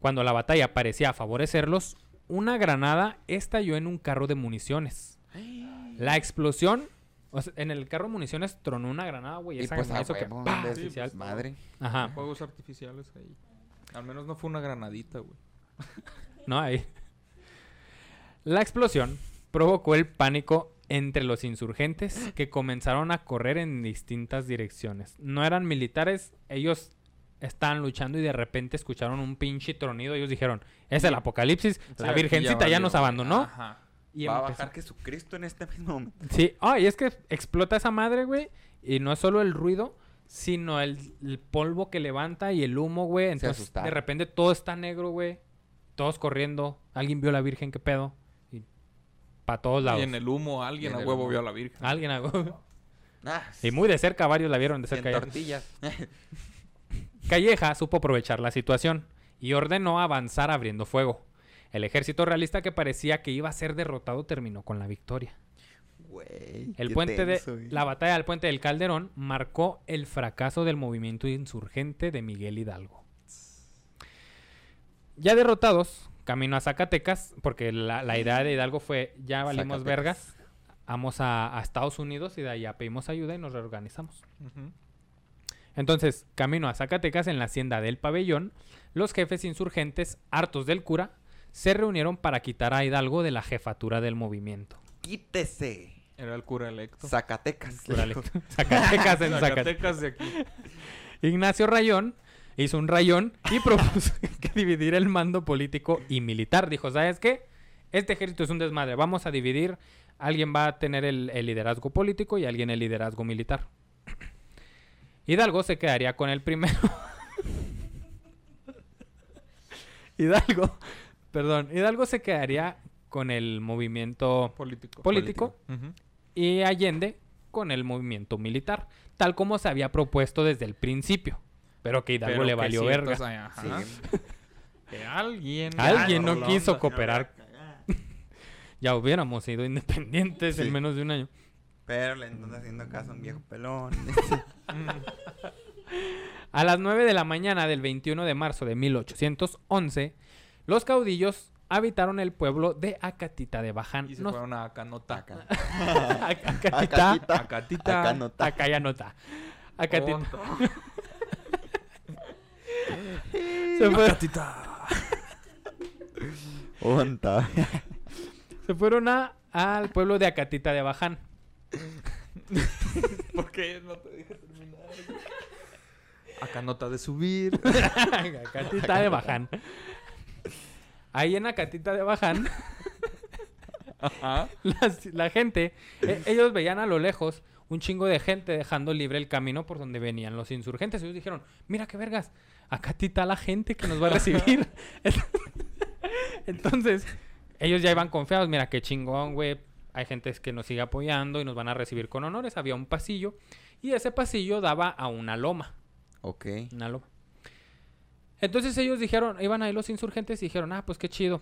Speaker 1: Cuando la batalla parecía favorecerlos, una granada estalló en un carro de municiones. *gasps* La explosión, o sea, en el carro de municiones tronó una granada, güey.
Speaker 3: Y
Speaker 1: Esa
Speaker 3: pues a
Speaker 1: hizo que
Speaker 3: huevo,
Speaker 1: ¡pah!
Speaker 3: de
Speaker 2: Sí,
Speaker 1: Oficial.
Speaker 3: madre.
Speaker 1: Ajá.
Speaker 2: Fuegos artificiales ahí. Al menos no fue una granadita, güey. *laughs*
Speaker 1: No hay. La explosión provocó el pánico entre los insurgentes que comenzaron a correr en distintas direcciones. No eran militares, ellos estaban luchando y de repente escucharon un pinche tronido. Ellos dijeron, es el apocalipsis, la
Speaker 2: Sí,
Speaker 1: virgencita ya,
Speaker 2: valió,
Speaker 1: nos abandonó.
Speaker 2: Ajá.
Speaker 1: Y
Speaker 3: Va a bajar Jesucristo en este *laughs* mismo momento.
Speaker 1: Sí, ah, y es que explota esa madre, güey. Y no es solo el ruido, sino el, el polvo que levanta y el humo, güey. Entonces, de repente todo está negro, güey. Todos corriendo. Alguien vio a la Virgen, qué pedo. Y para todos lados.
Speaker 2: Y en el humo alguien
Speaker 3: en
Speaker 2: a huevo vio a la Virgen.
Speaker 1: Alguien hago.
Speaker 3: Ah,
Speaker 1: Y muy de cerca, varios la vieron de cerca. ya.
Speaker 3: tortillas.
Speaker 1: Calleja supo aprovechar la situación y ordenó avanzar abriendo fuego. El ejército realista que parecía que iba a ser derrotado terminó con la victoria.
Speaker 3: Güey.
Speaker 1: El puente
Speaker 3: tenso,
Speaker 1: de la batalla del puente del Calderón marcó el fracaso del movimiento insurgente de Miguel Hidalgo. Ya derrotados, camino a Zacatecas, porque la, la idea de Hidalgo fue ya valimos
Speaker 3: Zacatecas.
Speaker 1: vergas, vamos a, a Estados Unidos y de allá pedimos ayuda y nos reorganizamos. Entonces, camino a Zacatecas en la hacienda del pabellón, los jefes insurgentes, hartos del cura, se reunieron para quitar a Hidalgo de la jefatura del movimiento.
Speaker 3: Quítese.
Speaker 2: Era el cura electo.
Speaker 3: Zacatecas.
Speaker 1: Cura electo. *laughs* Zacatecas en Zacatecas.
Speaker 2: De aquí.
Speaker 1: Ignacio Rayón hizo un rayón y *laughs* propuso que dividir el mando político y militar. Dijo, ¿sabes qué? Este ejército es un desmadre. Vamos a dividir. Alguien va a tener el, el liderazgo político y alguien el liderazgo militar. Hidalgo se quedaría con el primero. *laughs* Hidalgo, perdón, Hidalgo se quedaría con el movimiento
Speaker 2: Político.
Speaker 1: y Allende con el movimiento militar, tal como se había propuesto desde el principio. Pero que Hidalgo
Speaker 2: Pero
Speaker 1: le
Speaker 2: que
Speaker 1: valió
Speaker 2: ciertos
Speaker 1: verga.
Speaker 2: ahí, ajá.
Speaker 3: Sí.
Speaker 2: Que alguien...
Speaker 1: No quiso cooperar. *laughs* Ya hubiéramos sido independientes
Speaker 3: Sí.
Speaker 1: en menos de un año.
Speaker 3: Pero le andan haciendo caso a un viejo pelón. *laughs*
Speaker 1: A las 9 de la mañana del 21 de marzo de 1811, los caudillos habitaron el pueblo de Acatita de Baján.
Speaker 2: Y se
Speaker 1: No-
Speaker 2: fueron a Canota.
Speaker 3: Acá.
Speaker 1: Acatita.
Speaker 3: Acatita.
Speaker 2: Acatita.
Speaker 3: No está.
Speaker 1: Acatita. Se, fue-
Speaker 3: Onta.
Speaker 1: se fueron a, al pueblo de Acatita de Baján. *laughs*
Speaker 2: ¿Por qué no te dije terminar? Acá nota de subir. *laughs*
Speaker 1: Acatita de Baján. Ahí en Acatita de Baján, *laughs*
Speaker 2: Ajá.
Speaker 1: las- la gente, eh, ellos veían a lo lejos un chingo de gente dejando libre el camino por donde venían los insurgentes. Ellos dijeron, mira qué vergas, acá está la gente que nos va a recibir. *laughs* Entonces, ellos ya iban confiados, mira qué chingón, güey. Hay gente que nos sigue apoyando y nos van a recibir con honores. Había un pasillo y ese pasillo daba a una loma.
Speaker 3: Ok.
Speaker 1: Una loma. Entonces ellos dijeron, iban ahí los insurgentes y dijeron, ah, pues qué chido.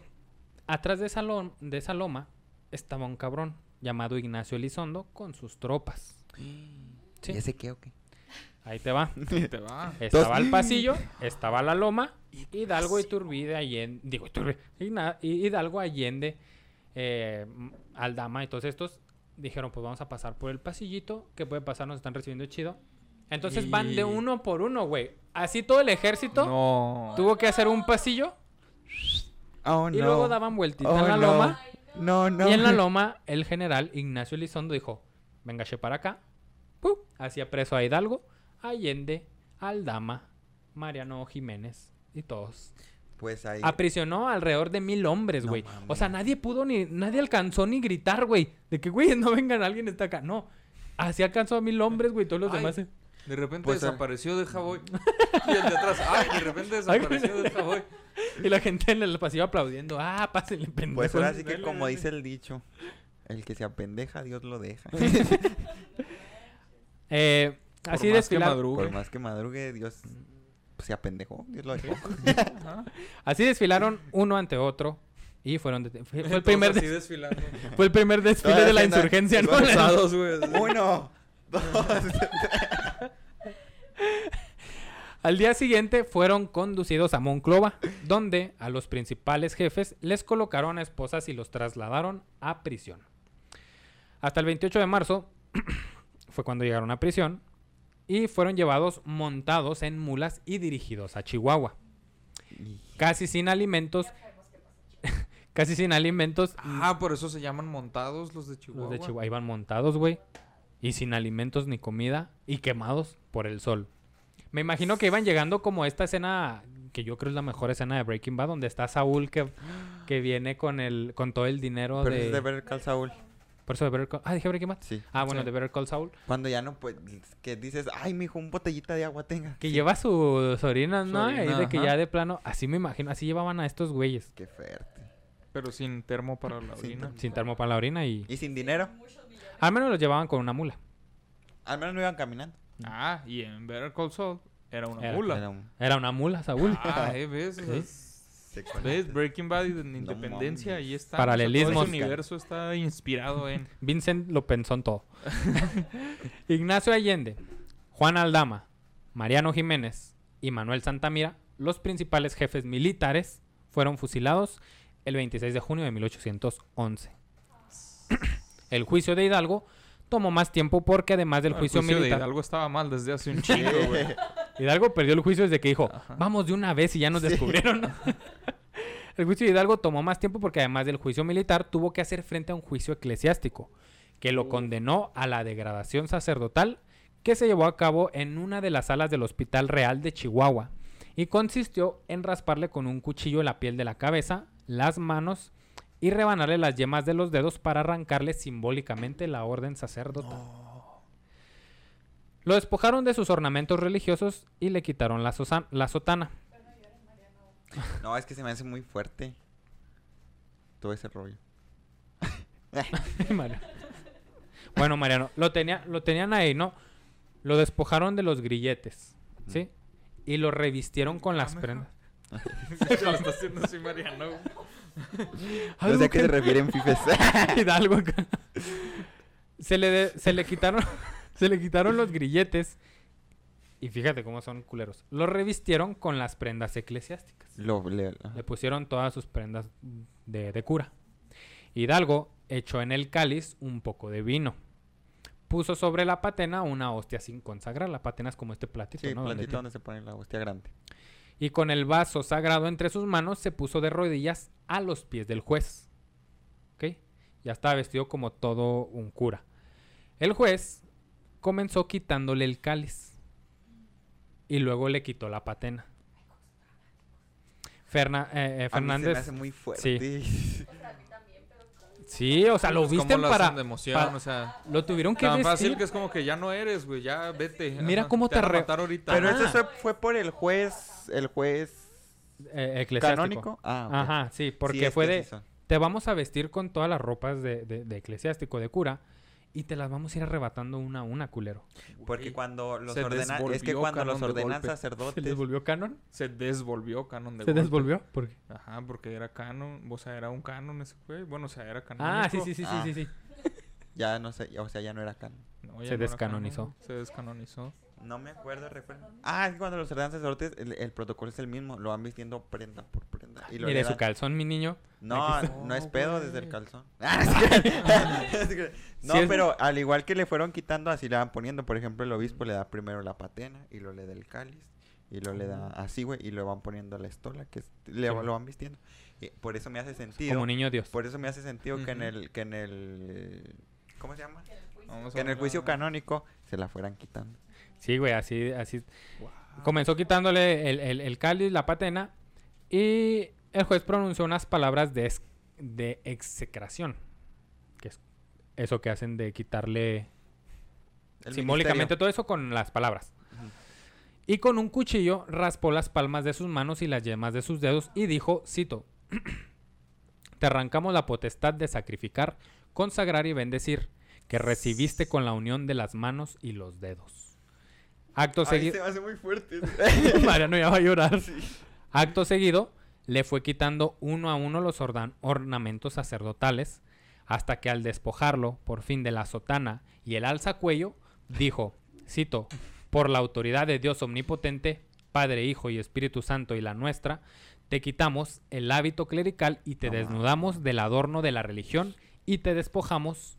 Speaker 1: Atrás de esa, lom- de esa loma estaba un cabrón llamado Ignacio Elizondo con sus tropas. Sí.
Speaker 3: ¿Y ese qué o qué?
Speaker 1: Ahí te va. *laughs*
Speaker 2: Te va.
Speaker 1: Estaba el pasillo, *laughs* estaba la loma, Hidalgo Iturbide Allende, digo Iturbide, Hidalgo Allende, eh, Aldama y todos estos dijeron, pues vamos a pasar por el pasillito, ¿qué puede pasar? Nos están recibiendo chido. Entonces van de uno por uno, güey. Así todo el ejército
Speaker 2: No.
Speaker 1: tuvo que hacer un pasillo
Speaker 3: Oh,
Speaker 1: y
Speaker 3: no.
Speaker 1: luego daban vueltita
Speaker 3: Oh,
Speaker 1: en la
Speaker 3: no.
Speaker 1: loma.
Speaker 3: No, no.
Speaker 1: Y en la *laughs* loma, el general Ignacio Elizondo dijo, véngase para acá. ¡Pum! Hacía preso a Hidalgo, Allende, Aldama, Mariano Jiménez y todos.
Speaker 3: Pues ahí.
Speaker 1: Aprisionó alrededor de mil hombres,
Speaker 3: No
Speaker 1: güey. o sea, nadie pudo ni, nadie alcanzó ni gritar, güey. De que, güey, no vengan, alguien está acá. No. Así alcanzó a mil hombres, güey. Todos los
Speaker 2: Ay.
Speaker 1: demás.
Speaker 2: De repente
Speaker 3: Pues, eh.
Speaker 2: desapareció de Javoy. y el de atrás, ay, de repente *laughs* desapareció de Javoy.
Speaker 1: Y la gente en el pasillo aplaudiendo. Ah, pásenle, pendejos.
Speaker 3: Pues ahora sí que como dice el dicho, el que se apendeja, Dios lo deja. *laughs*
Speaker 1: Eh,
Speaker 2: Por
Speaker 1: así
Speaker 2: más que
Speaker 1: desfilaron.
Speaker 2: madrugue.
Speaker 3: Por más que madrugue, Dios pues, se apendejó, Dios lo dejó. *laughs*
Speaker 1: Así desfilaron uno ante otro. Y fueron... dete- Fue, fue el primer
Speaker 2: así desfilando.
Speaker 1: fue el primer desfile
Speaker 3: Toda
Speaker 1: de la
Speaker 3: la
Speaker 1: insurgencia.
Speaker 3: Uno, dos.
Speaker 1: Al día siguiente fueron conducidos a Monclova, donde a los principales jefes les colocaron a esposas y los trasladaron a prisión. Hasta el 28 de marzo *clears throat* fue cuando llegaron a prisión y fueron llevados montados en mulas y dirigidos a Chihuahua. Casi sin alimentos. *laughs* casi sin alimentos.
Speaker 2: Ah, por eso se llaman montados los de Chihuahua.
Speaker 1: Los de Chihuahua iban montados, güey. Y sin alimentos ni comida. Y quemados por el sol. Me imagino que iban llegando como esta escena, que yo creo es la mejor escena de Breaking Bad, donde está Saúl que, que viene con el con todo el dinero
Speaker 3: Pero
Speaker 1: de...
Speaker 3: es de ver Call Saul.
Speaker 1: Por eso de Better Call... Ah, dije Breaking Bad.
Speaker 3: Sí.
Speaker 1: Ah, bueno,
Speaker 2: Sí.
Speaker 1: de Better Call Saul.
Speaker 3: Cuando ya no, pues, que dices, ay, mijo, un botellita de agua tenga.
Speaker 1: Que lleva sus orinas, ¿no?
Speaker 2: Orina,
Speaker 1: y de que ya de plano... Así me imagino, así llevaban a estos güeyes.
Speaker 3: Qué fuerte.
Speaker 2: Pero sin termo para la
Speaker 3: Sin
Speaker 2: orina.
Speaker 3: termo.
Speaker 1: Sin termo para la orina y...
Speaker 3: Y sin dinero.
Speaker 1: Al menos los llevaban con una mula.
Speaker 3: Al menos no iban caminando.
Speaker 2: Ah, y en Better Call Saul era una
Speaker 1: Era-
Speaker 2: mula.
Speaker 3: Era un-
Speaker 1: Era una mula, Saúl.
Speaker 2: Ah, *laughs* eh, ¿ves? ¿Ves? Breaking Bad y de Independencia,
Speaker 3: mames.
Speaker 2: ahí está.
Speaker 1: Paralelismos.
Speaker 2: Todo ese universo está inspirado en... *laughs*
Speaker 1: Vincent lo pensó en todo. *laughs* Ignacio Allende, Juan Aldama, Mariano Jiménez y Manuel Santamira, los principales jefes militares, fueron fusilados el 26 de junio de 1811. *clears throat* el juicio de Hidalgo tomó más tiempo porque además del
Speaker 2: El
Speaker 1: juicio,
Speaker 2: de
Speaker 1: militar...
Speaker 2: Hidalgo estaba mal desde hace un chingo, güey. *laughs*
Speaker 1: Hidalgo perdió el juicio desde que dijo,
Speaker 2: Ajá.
Speaker 1: vamos de una vez y ya nos
Speaker 3: Sí.
Speaker 1: descubrieron. *laughs* el juicio de Hidalgo tomó más tiempo porque además del juicio militar tuvo que hacer frente a un juicio eclesiástico que lo condenó a la degradación sacerdotal que se llevó a cabo en una de las salas del Hospital Real de Chihuahua y consistió en rasparle con un cuchillo la piel de la cabeza, las manos y rebanarle las yemas de los dedos para arrancarle simbólicamente la orden sacerdotal. Lo despojaron de sus ornamentos religiosos y le quitaron la, la sotana.
Speaker 3: No, es que se me hace muy fuerte. Todo ese rollo. *laughs*
Speaker 1: Bueno, Mariano, lo, tenía, lo tenían ahí, ¿no? Lo despojaron de los grilletes, ¿sí? Y lo revistieron con las prendas. *laughs*
Speaker 2: Lo está haciendo así Mariano. *laughs*
Speaker 3: No sé a qué se refieren, fifes. *laughs*
Speaker 1: Hidalgo acá. Se le, de- se le quitaron *laughs* se le quitaron los grilletes y fíjate cómo son culeros. Lo revistieron con las prendas eclesiásticas.
Speaker 3: Lo, le-
Speaker 1: Le pusieron todas sus prendas de, de cura. Hidalgo echó en el cáliz un poco de vino. Puso sobre la patena una hostia sin consagrar. La patena es como este platito,
Speaker 3: Sí,
Speaker 1: ¿no? Donde-
Speaker 3: platito donde se pone la hostia grande.
Speaker 1: Y con el vaso sagrado entre sus manos se puso de rodillas a los pies del juez. ¿Ok? Ya estaba vestido como todo un cura. El juez comenzó quitándole el cáliz y luego le quitó la patena. Ferna- eh, eh,
Speaker 3: A mí se
Speaker 1: Fernández.
Speaker 3: me hace muy fuerte.
Speaker 1: Sí, *laughs* o sea, lo
Speaker 2: Pues, ¿cómo
Speaker 1: visten
Speaker 2: lo
Speaker 1: para.
Speaker 2: de emoción,
Speaker 1: pa-
Speaker 2: o sea,
Speaker 1: Lo tuvieron que
Speaker 2: tan
Speaker 1: vestir.
Speaker 2: fácil que es como que ya no eres, güey, ya vete.
Speaker 1: Mira cómo te
Speaker 2: van a
Speaker 1: re-
Speaker 2: matar ahorita.
Speaker 3: Pero
Speaker 1: Ajá.
Speaker 3: eso fue, por el juez, el juez
Speaker 1: eh, eclesiástico.
Speaker 3: canónico. Ah, ok.
Speaker 1: Ajá, sí,
Speaker 3: Sí,
Speaker 1: porque
Speaker 3: es
Speaker 1: fue de.
Speaker 3: sí.
Speaker 1: Te vamos a vestir con todas las ropas de, de- de eclesiástico, de cura, y te las vamos a ir arrebatando una a una, culero.
Speaker 3: Porque cuando los
Speaker 2: se
Speaker 3: ordenan, es que
Speaker 2: desvolvió
Speaker 3: cuando los ordenan.
Speaker 1: ¿Se
Speaker 3: sacerdotes,
Speaker 1: les volvió canon?
Speaker 2: Se desvolvió canon de
Speaker 1: ¿Se
Speaker 2: golpe.
Speaker 1: desvolvió? ¿Por qué?
Speaker 2: Ajá, porque era canon, o sea, era un canon ese güey. Bueno, o sea, era canon.
Speaker 1: Ah, sí, sí, sí,
Speaker 3: Ah.
Speaker 1: sí, sí, sí.
Speaker 3: ya no sé, o sea, ya no era canon.
Speaker 1: Se descanonizó.
Speaker 2: Se descanonizó.
Speaker 3: No me acuerdo, recuerdo. Ah, es que cuando los ordenan sacerdotes, el, el protocolo es el mismo, lo van vistiendo prenda por prenda. Y lo le
Speaker 1: su calzón, mi niño.
Speaker 3: No, no es pedo
Speaker 2: güey.
Speaker 3: desde el calzón. *laughs* Ah, *laughs* no, pero al igual que le fueron quitando, así le van poniendo. Por ejemplo, el obispo le da primero la patena y luego le da el cáliz. Y luego le da así, güey, y lo van poniendo la estola, que es- le,
Speaker 1: Sí.
Speaker 3: lo van vistiendo. Y por eso me hace sentido.
Speaker 1: Como niño Dios.
Speaker 3: Por eso me hace sentido que en el, que en el, ¿cómo se llama? Que en el juicio canónico se la fueran quitando.
Speaker 1: Sí, güey, así, así. Comenzó quitándole el, el, el cáliz, la patena, y el juez pronunció unas palabras de, ex- de execración. Que es eso que hacen de quitarle
Speaker 3: El
Speaker 1: simbólicamente
Speaker 3: ministerio.
Speaker 1: todo eso con las palabras. Y con un cuchillo raspó las palmas de sus manos y las yemas de sus dedos y dijo, cito, te arrancamos la potestad de sacrificar, consagrar y bendecir, que recibiste con la unión de las manos y los dedos. Acto seguido...
Speaker 3: se hace muy fuerte. *laughs* *laughs*
Speaker 1: Mariano ya va a llorar. Acto seguido, le fue quitando uno a uno los ornamentos sacerdotales, hasta que al despojarlo, por fin, de la sotana y el alzacuello, dijo, cito, por la autoridad de Dios omnipotente, Padre, Hijo y Espíritu Santo y la nuestra, te quitamos el hábito clerical y te desnudamos del adorno de la religión y te despojamos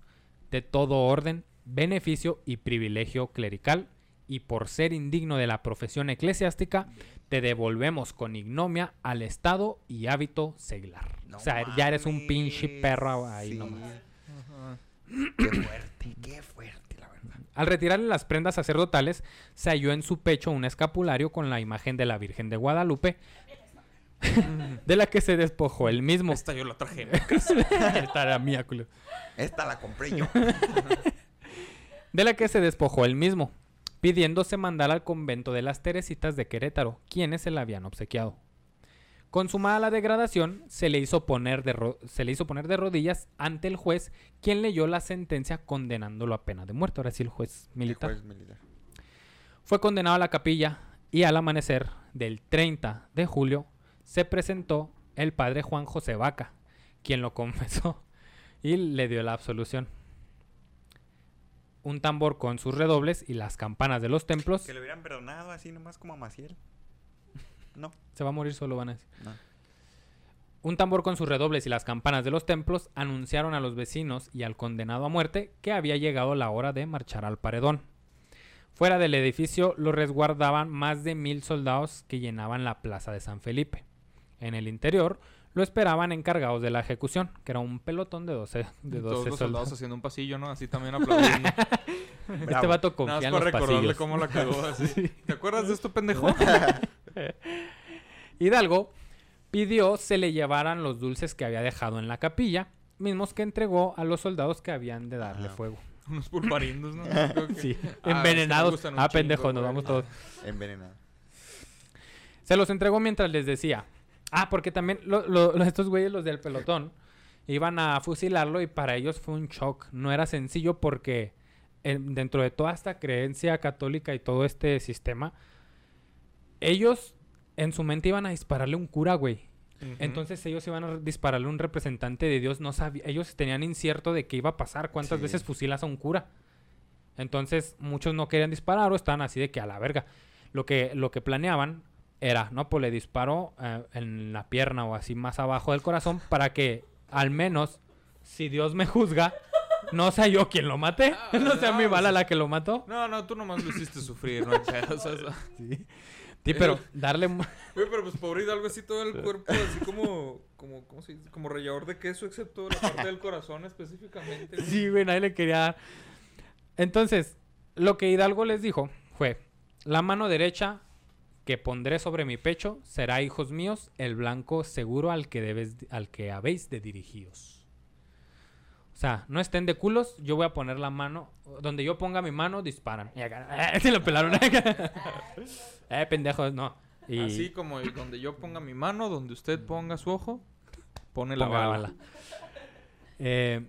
Speaker 1: de todo orden, beneficio y privilegio clerical, y por ser indigno de la profesión eclesiástica, te devolvemos con ignomia al estado y hábito seglar.
Speaker 3: No
Speaker 1: o sea, ya eres un pinche perro ahí
Speaker 3: sí.
Speaker 1: nomás.
Speaker 2: Ajá.
Speaker 3: Qué fuerte, qué fuerte, la verdad.
Speaker 1: Al retirarle las prendas sacerdotales, se halló en su pecho un escapulario con la imagen de la Virgen de Guadalupe, *laughs* de la que se despojó él mismo.
Speaker 2: Esta yo la traje. *laughs*
Speaker 1: Esta era mía, culo.
Speaker 3: Esta la compré yo. *laughs*
Speaker 1: de la que se despojó él mismo, pidiéndose mandar al convento de las Teresitas de Querétaro, quienes se la habían obsequiado. Consumada la degradación, se le, hizo poner de ro- se le hizo poner de rodillas ante el juez, quien leyó la sentencia condenándolo a pena de muerte. Ahora sí, el juez militar.
Speaker 3: El juez militar.
Speaker 1: Fue condenado a la capilla y al amanecer del 30 de julio se presentó el padre Juan José Vaca, quien lo *laughs* confesó y le dio la absolución. Un tambor con sus redobles y las campanas de los templos.
Speaker 3: Que le hubieran perdonado así nomás como a Maciel. No,
Speaker 1: Se va a morir solo, van a decir.
Speaker 3: no.
Speaker 1: Un tambor con sus redobles y las campanas de los templos anunciaron a los vecinos y al condenado a muerte que había llegado la hora de marchar al paredón. Fuera del edificio lo resguardaban más de mil soldados que llenaban la plaza de San Felipe. En el interior lo esperaban encargados de la ejecución, que era un pelotón de 12, de 12
Speaker 2: Todos los soldados
Speaker 1: soldados.
Speaker 2: haciendo un pasillo, ¿no? Así también *laughs* aplaudiendo.
Speaker 1: Este vato
Speaker 2: Nada
Speaker 1: confía
Speaker 2: más
Speaker 1: en
Speaker 2: para
Speaker 1: los
Speaker 2: recordarle
Speaker 1: pasillos.
Speaker 2: cómo la cagó *laughs* así. ¿Te acuerdas de esto, pendejo? *laughs*
Speaker 1: Hidalgo pidió se le llevaran los dulces que había dejado en la capilla, mismos que entregó a los soldados que habían de darle
Speaker 3: Ajá.
Speaker 1: fuego.
Speaker 2: Unos pulparindos, ¿no? Creo que-
Speaker 1: Sí,
Speaker 2: Ah, es que me
Speaker 1: envenenados.
Speaker 2: gustan un
Speaker 1: Ah,
Speaker 2: chingo,
Speaker 1: pendejo, nos
Speaker 2: güey.
Speaker 1: vamos todos.
Speaker 3: Envenenado.
Speaker 1: Se los entregó mientras les decía. Ah, porque también lo- lo- *laughs* estos güeyes, los del pelotón, iban a fusilarlo y para ellos fue un shock. No era sencillo porque eh, dentro de toda esta creencia católica y todo este sistema, ellos en su mente iban a dispararle un cura, güey. Entonces ellos iban a dispararle un representante de Dios. No sabía, ellos tenían incierto de qué iba a pasar, cuántas
Speaker 3: Sí.
Speaker 1: veces fusilas a un cura. Entonces muchos no querían disparar o estaban así de que a la verga. Lo que, lo que planeaban era, ¿no? Pues le disparó eh, en la pierna o así más abajo del corazón para que al menos, si Dios me juzga, no sea yo quien lo mate, *laughs* no sea mi bala la que lo mató.
Speaker 2: No, no, tú nomás lo hiciste sufrir, no *laughs* o sea, eso-
Speaker 1: Sí, pero darle... mu- *laughs*
Speaker 2: Güey, pero pues pobre Hidalgo así todo el cuerpo, así como, como, ¿cómo se dice? Como rellador de queso, excepto la parte del corazón específicamente. güey.
Speaker 1: Sí, güey, nadie le quería dar. Entonces, lo que Hidalgo les dijo fue, la mano derecha que pondré sobre mi pecho será, hijos míos, el blanco seguro al que, debes, al que habéis de dirigiros. O sea, no estén de culos, yo voy a poner la mano, donde yo ponga mi mano, disparan. Y acá, *laughs* ¡eh! se lo pelaron. *laughs* eh, pendejos, no. Y
Speaker 2: Así como donde yo ponga mi mano, donde usted ponga su ojo, pone la
Speaker 1: ponga la
Speaker 2: bala.
Speaker 1: bala. Eh,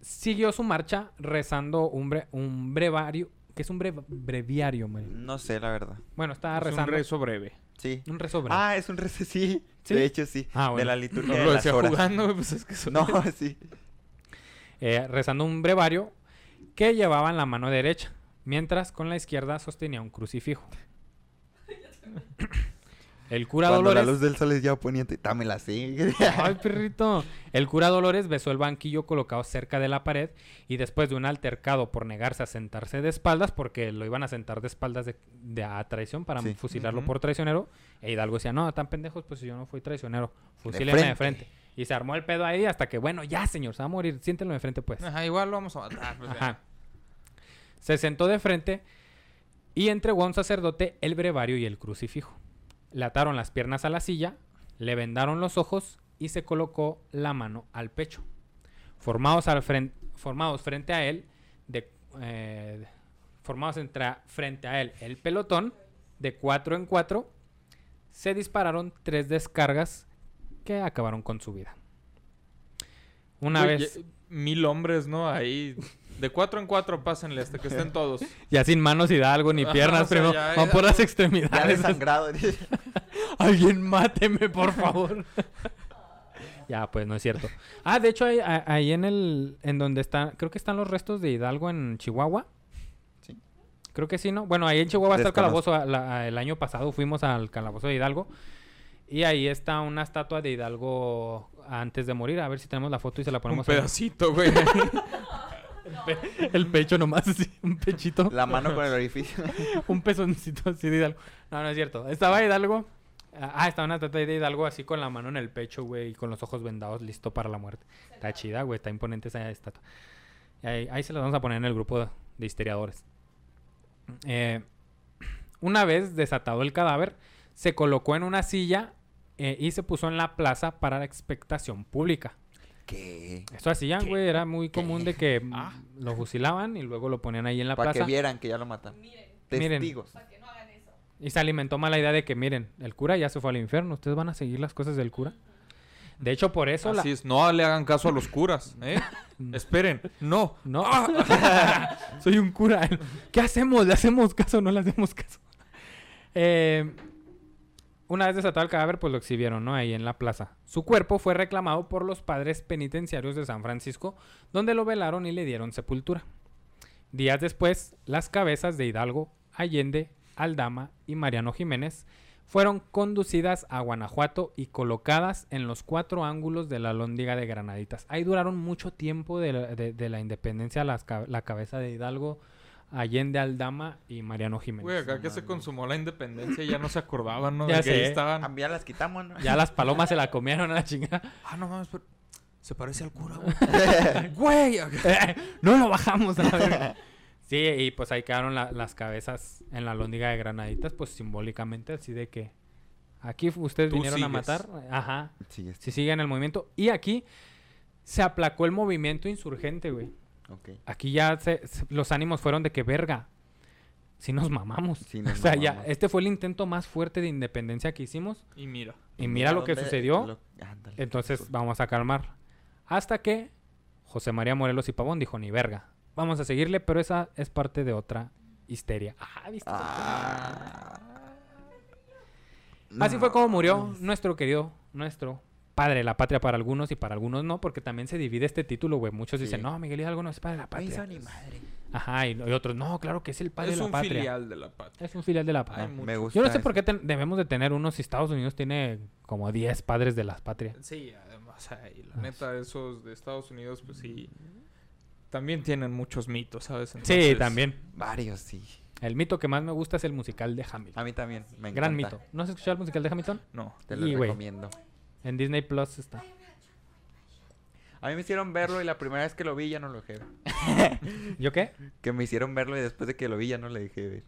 Speaker 1: siguió su marcha rezando un, bre- un brevario. Que es un bre- breviario, man?
Speaker 3: No sé, la verdad.
Speaker 1: Bueno, estaba
Speaker 2: Es un
Speaker 1: rezando.
Speaker 2: rezo breve.
Speaker 3: Sí.
Speaker 1: un rezo breve.
Speaker 3: Ah, es un rezo, *laughs* sí.
Speaker 1: ¿Sí?
Speaker 3: De hecho, sí.
Speaker 1: Ah,
Speaker 3: De
Speaker 1: bueno.
Speaker 3: la liturgia
Speaker 2: No
Speaker 3: de
Speaker 2: lo
Speaker 3: las
Speaker 2: decía
Speaker 3: horas.
Speaker 2: jugando, *laughs* pues es que eso-
Speaker 3: No, *laughs* sí.
Speaker 1: Eh, rezando un brevario que llevaba en la mano derecha, mientras con la izquierda sostenía un crucifijo. El cura
Speaker 3: Cuando
Speaker 1: Dolores.
Speaker 3: la luz del sol es ya poniente, dámela así. *laughs*
Speaker 1: Ay, perrito. El cura Dolores besó el banquillo colocado cerca de la pared y después de un altercado por negarse a sentarse de espaldas, porque lo iban a sentar de espaldas de, de a traición para
Speaker 3: Sí.
Speaker 1: fusilarlo por traicionero, e Hidalgo decía, no, tan pendejos, pues si yo no fui traicionero, fusílenme de
Speaker 3: frente.
Speaker 1: frente. Y se armó el pedo ahí hasta que, bueno, ya señor, se va a morir, siéntenlo de frente pues.
Speaker 2: Ajá, igual lo vamos a matar. pues.
Speaker 1: Ajá. Se sentó de frente y entregó a un sacerdote el brevario y el crucifijo. Le ataron las piernas a la silla, le vendaron los ojos y se colocó la mano al pecho. Formados, al fren- formados frente a él, de, eh, formados entre- frente a él el pelotón, de cuatro en cuatro, se dispararon tres descargas que acabaron con su vida. Una vez...
Speaker 2: Mil hombres, ¿no? Ahí. *laughs* De cuatro en cuatro, pásenle hasta que estén todos. *laughs*
Speaker 1: Ya sin manos y da algo ni piernas,
Speaker 2: o sea,
Speaker 1: primo.
Speaker 2: ya
Speaker 1: Van por las
Speaker 2: un-
Speaker 3: Ya
Speaker 1: extremidades.
Speaker 3: desangrado. *laughs*
Speaker 1: Alguien máteme, por *laughs* favor. ya, pues no es cierto. Ah, de hecho, ahí, ahí en el. En donde están. Creo que están los restos de Hidalgo en Chihuahua.
Speaker 3: Sí.
Speaker 1: Creo que sí, ¿no? Bueno, ahí en Chihuahua está el calabozo. la- el año pasado fuimos al calabozo de Hidalgo. Y ahí está una estatua de Hidalgo antes de morir. A ver si tenemos la foto y se la
Speaker 2: Un
Speaker 1: ponemos. en-
Speaker 2: pedacito, güey.
Speaker 1: El pecho nomás, *laughs* así, un pechito.
Speaker 3: La mano con el orificio. *laughs*
Speaker 1: un pezoncito así de Hidalgo. No, no es cierto. Estaba Hidalgo. Ah, estaba una estatua de Hidalgo así con la mano en el pecho, güey, y con los ojos vendados, listo para la muerte. Está chida, güey, está imponente esa estatua. Ahí, ahí se las vamos a poner en el grupo de, de historiadores. Eh, una vez desatado el cadáver, se colocó en una silla eh, y se puso en la plaza para la expectación pública.
Speaker 3: ¿Qué?
Speaker 1: Esto hacían, güey, era muy común de *laughs* que
Speaker 2: Ah.
Speaker 1: lo fusilaban y luego lo ponían ahí en la
Speaker 3: Para que
Speaker 1: plaza.
Speaker 3: vieran que ya lo mataron.
Speaker 4: Miren,
Speaker 1: Miren.
Speaker 3: Testigos.
Speaker 4: para que no hagan eso.
Speaker 1: Y se alimentó mala idea de que, miren, el cura ya se fue al infierno. ¿Ustedes van a seguir las cosas del cura? De hecho, por eso la...
Speaker 2: Así es, no le hagan caso a los curas, ¿eh? *laughs* Esperen, no.
Speaker 1: No. *laughs* Soy un cura. ¿Qué hacemos? ¿Le hacemos caso o no le hacemos caso? Eh, una vez desatado el cadáver, pues lo exhibieron, ¿no? Ahí en la plaza. Su cuerpo fue reclamado por los padres penitenciarios de San Francisco, donde lo velaron y le dieron sepultura. Días después, las cabezas de Hidalgo, Allende, Aldama y Mariano Jiménez fueron conducidas a Guanajuato y colocadas en los cuatro ángulos de la lóndiga de Granaditas. Ahí duraron mucho tiempo de la, de- de la independencia la cabeza de Hidalgo, Allende, Aldama y Mariano Jiménez.
Speaker 2: Güey, acá que se consumó la independencia ya no se acordaban, ¿no?
Speaker 1: Ya
Speaker 2: de que ahí
Speaker 1: sé.
Speaker 2: estaban.
Speaker 3: Ya las quitamos, ¿no?
Speaker 1: Ya las palomas se la comieron a la chingada.
Speaker 2: Ah, no mames, pero se parece al cura, güey. *laughs* Güey, *laughs*
Speaker 1: no lo bajamos a la verga. Sí, y pues ahí quedaron la- las cabezas en la lóndiga de Granaditas, pues simbólicamente, así de que aquí ustedes
Speaker 2: Tú
Speaker 1: vinieron a
Speaker 2: sigues.
Speaker 1: matar. Ajá.
Speaker 3: Sí, es-
Speaker 1: Si siguen el movimiento. Y aquí se aplacó el movimiento insurgente, güey. Aquí ya se- se- los ánimos fueron de que verga. Si nos mamamos. *laughs*
Speaker 3: Nos
Speaker 1: o sea, ya, este fue el intento más fuerte de independencia que hicimos.
Speaker 2: Y mira.
Speaker 1: Y mira lo que sucedió.
Speaker 3: lo- ándale.
Speaker 1: Entonces vamos a calmar. Hasta que José María Morelos y Pavón dijo, ni verga. Vamos a seguirle, pero esa es parte de otra histeria. Ah, ¿viste?
Speaker 3: Ah.
Speaker 1: Así
Speaker 3: No.
Speaker 1: fue como murió nuestro querido, nuestro padre de la patria para algunos y para algunos no, porque también se divide este título, güey. Muchos
Speaker 3: Sí.
Speaker 1: dicen, no, Miguel Hidalgo no es padre de la
Speaker 3: No hizo
Speaker 1: patria.
Speaker 3: ni madre.
Speaker 1: Ajá, y, y otros, no, claro que es el padre
Speaker 2: es
Speaker 1: de la
Speaker 2: un
Speaker 1: patria.
Speaker 2: filial de la patria.
Speaker 1: Es un filial de la patria.
Speaker 3: Me gusta.
Speaker 1: Yo no sé
Speaker 3: eso.
Speaker 1: por qué ten- debemos de tener unos si Estados Unidos tiene como 10 padres de la patria.
Speaker 2: Sí, además, ay, la neta, esos de Estados Unidos, pues sí. También tienen muchos mitos, ¿sabes?
Speaker 1: Sí,
Speaker 2: Entonces,
Speaker 1: también.
Speaker 3: Varios, sí.
Speaker 1: El mito que más me gusta es el musical de Hamilton.
Speaker 3: A mí también. Me encanta.
Speaker 1: Gran mito. ¿No has escuchado el musical de Hamilton?
Speaker 2: No.
Speaker 3: Te lo
Speaker 1: Y,
Speaker 3: recomiendo.
Speaker 1: En Disney Plus está.
Speaker 3: A mí me hicieron verlo y la primera vez que lo vi ya no lo dejé ver. *laughs*
Speaker 1: ¿Yo qué?
Speaker 3: Que me hicieron verlo y después de que lo vi ya no le dejé ver.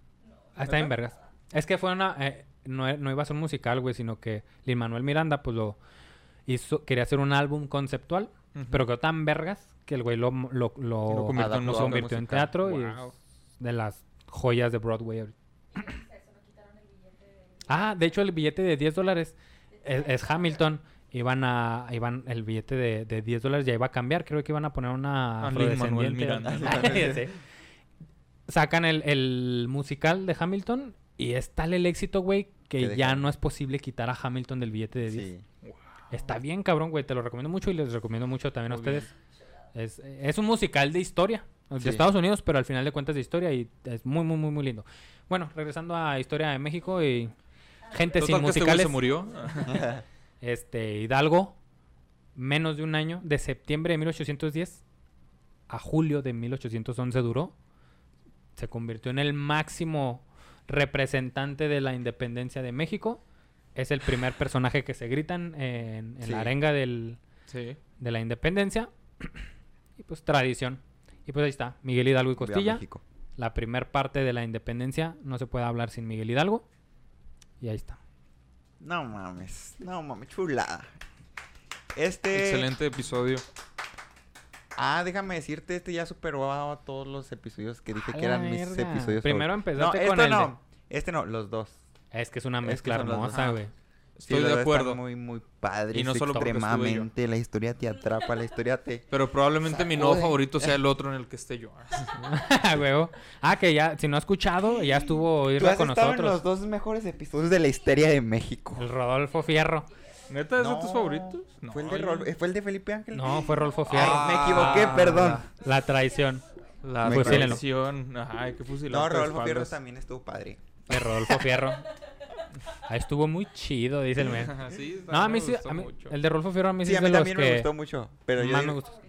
Speaker 1: Ah, está en vergas. Es que fue una... eh, no, e- no iba a ser un musical, güey, sino que Lin Manuel Miranda, pues lo hizo... Quería hacer un álbum conceptual, pero quedó tan vergas que el güey lo, lo, lo,
Speaker 2: Lo convirtió en
Speaker 1: convirtió teatro y
Speaker 2: Wow.
Speaker 1: de las joyas de Broadway. *coughs* ah, de hecho el billete de 10 dólares es, es Hamilton. Iban a... Iban, el billete de, de 10 dólares ya iba a cambiar. Creo que iban a poner una
Speaker 2: A Lin-Manuel
Speaker 1: afrodescendiente.
Speaker 2: Miranda. *laughs*
Speaker 1: Ya sé. Sacan el, el musical de Hamilton y es tal el éxito, güey, que
Speaker 3: Que
Speaker 1: ya no es posible quitar a Hamilton del billete de 10.
Speaker 3: Sí.
Speaker 1: Está bien, cabrón, güey. Te lo recomiendo mucho y les recomiendo mucho también a
Speaker 2: Muy
Speaker 1: ustedes. Es, es un musical de historia. De
Speaker 3: Sí.
Speaker 1: Estados Unidos, pero al final de cuentas de historia y es muy, muy, muy, muy lindo. Bueno, regresando a historia de México y gente
Speaker 2: Total
Speaker 1: sin
Speaker 2: que este
Speaker 1: musicales.
Speaker 2: se murió. *laughs*
Speaker 1: Este, Hidalgo, menos de un año, de septiembre de 1810 a julio de 1811 duró. Se convirtió en el máximo representante de la independencia de México. Es el primer personaje que se gritan en, en
Speaker 3: Sí.
Speaker 1: la arenga del,
Speaker 2: sí.
Speaker 1: de la independencia. y pues tradición. Y pues ahí está, Miguel Hidalgo y Costilla. La primer parte de la independencia no se puede hablar sin Miguel Hidalgo. Y ahí está.
Speaker 3: No mames. No mames, chulada. Este.
Speaker 2: Excelente episodio.
Speaker 3: Ah, déjame decirte, este ya superó a todos los episodios que dije
Speaker 1: A
Speaker 3: que eran mis episodios.
Speaker 1: Primero
Speaker 3: favoritos.
Speaker 1: empezaste
Speaker 3: no,
Speaker 1: con
Speaker 3: este
Speaker 1: el de-
Speaker 3: no. Este no, los dos.
Speaker 1: Es que es una
Speaker 3: Es que
Speaker 1: mezcla hermosa, güey.
Speaker 2: Estoy de acuerdo.
Speaker 3: muy, muy padres.
Speaker 2: Y no solo
Speaker 3: extremadamente. La historia te atrapa, la historia te.
Speaker 2: Pero probablemente mi nuevo favorito sea el *laughs* otro en el que esté yo. *laughs*
Speaker 1: Ah, huevo. Ah, que ya, si no ha escuchado, ya estuvo Irra con
Speaker 3: estado en
Speaker 1: nosotros.
Speaker 3: los dos mejores episodios de la historia de México.
Speaker 1: El Rodolfo Fierro.
Speaker 2: ¿Neta es de
Speaker 3: No,
Speaker 2: tus favoritos?
Speaker 3: ¿Fue, el de Rol- ¿Fue el de Felipe Ángel?
Speaker 1: No, fue Rodolfo Fierro.
Speaker 3: Ay, me equivoqué,
Speaker 2: Ah,
Speaker 3: perdón.
Speaker 1: La traición
Speaker 2: La traición. Ajá, hay que fusilar.
Speaker 3: No, Rodolfo Fierro también estuvo padre.
Speaker 1: de Rodolfo Fierro. *laughs* Ahí estuvo muy chido, dice el men. *laughs*
Speaker 2: sí,
Speaker 1: No, a mí
Speaker 2: me
Speaker 1: sí,
Speaker 2: gustó
Speaker 1: a mí-
Speaker 2: mucho.
Speaker 1: el de Rodolfo Fierro a mí sí,
Speaker 3: Sí, a
Speaker 1: es
Speaker 3: mí
Speaker 1: de los
Speaker 3: también me
Speaker 1: que
Speaker 3: gustó mucho. Pero yo
Speaker 1: más
Speaker 3: digo-
Speaker 1: me gustó.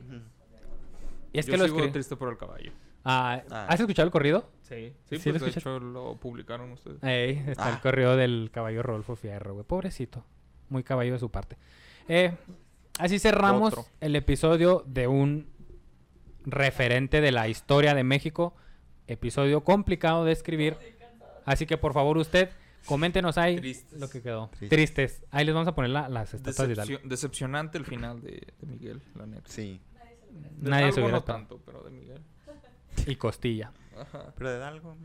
Speaker 1: Y es
Speaker 2: Yo
Speaker 1: que lo escribí.
Speaker 2: triste por el caballo.
Speaker 1: Ah,
Speaker 3: Ah.
Speaker 1: ¿Has escuchado el corrido?
Speaker 2: Sí,
Speaker 1: ¿Sí
Speaker 2: sí,
Speaker 1: lo
Speaker 2: pues de hecho lo publicaron ustedes.
Speaker 1: Ey, está el
Speaker 3: Ah.
Speaker 1: corrido del caballo Rodolfo Fierro, güey. Pobrecito. Muy caballo de su parte. Eh, así cerramos
Speaker 2: Otro.
Speaker 1: el episodio de un referente de la historia de México. Episodio complicado de escribir. Así que por favor usted, coméntenos ahí
Speaker 2: Tristes.
Speaker 1: lo que quedó.
Speaker 3: Tristes.
Speaker 1: Tristes. Ahí les vamos a poner la- las estatuas de Hidalgo.
Speaker 2: Decepcio- decepcionante el final de, de Miguel, la neta.
Speaker 3: Sí.
Speaker 1: Nadie se hubiera
Speaker 2: tanto, pero de Miguel.
Speaker 1: Y Costilla.
Speaker 2: Ajá.
Speaker 3: Pero de algo.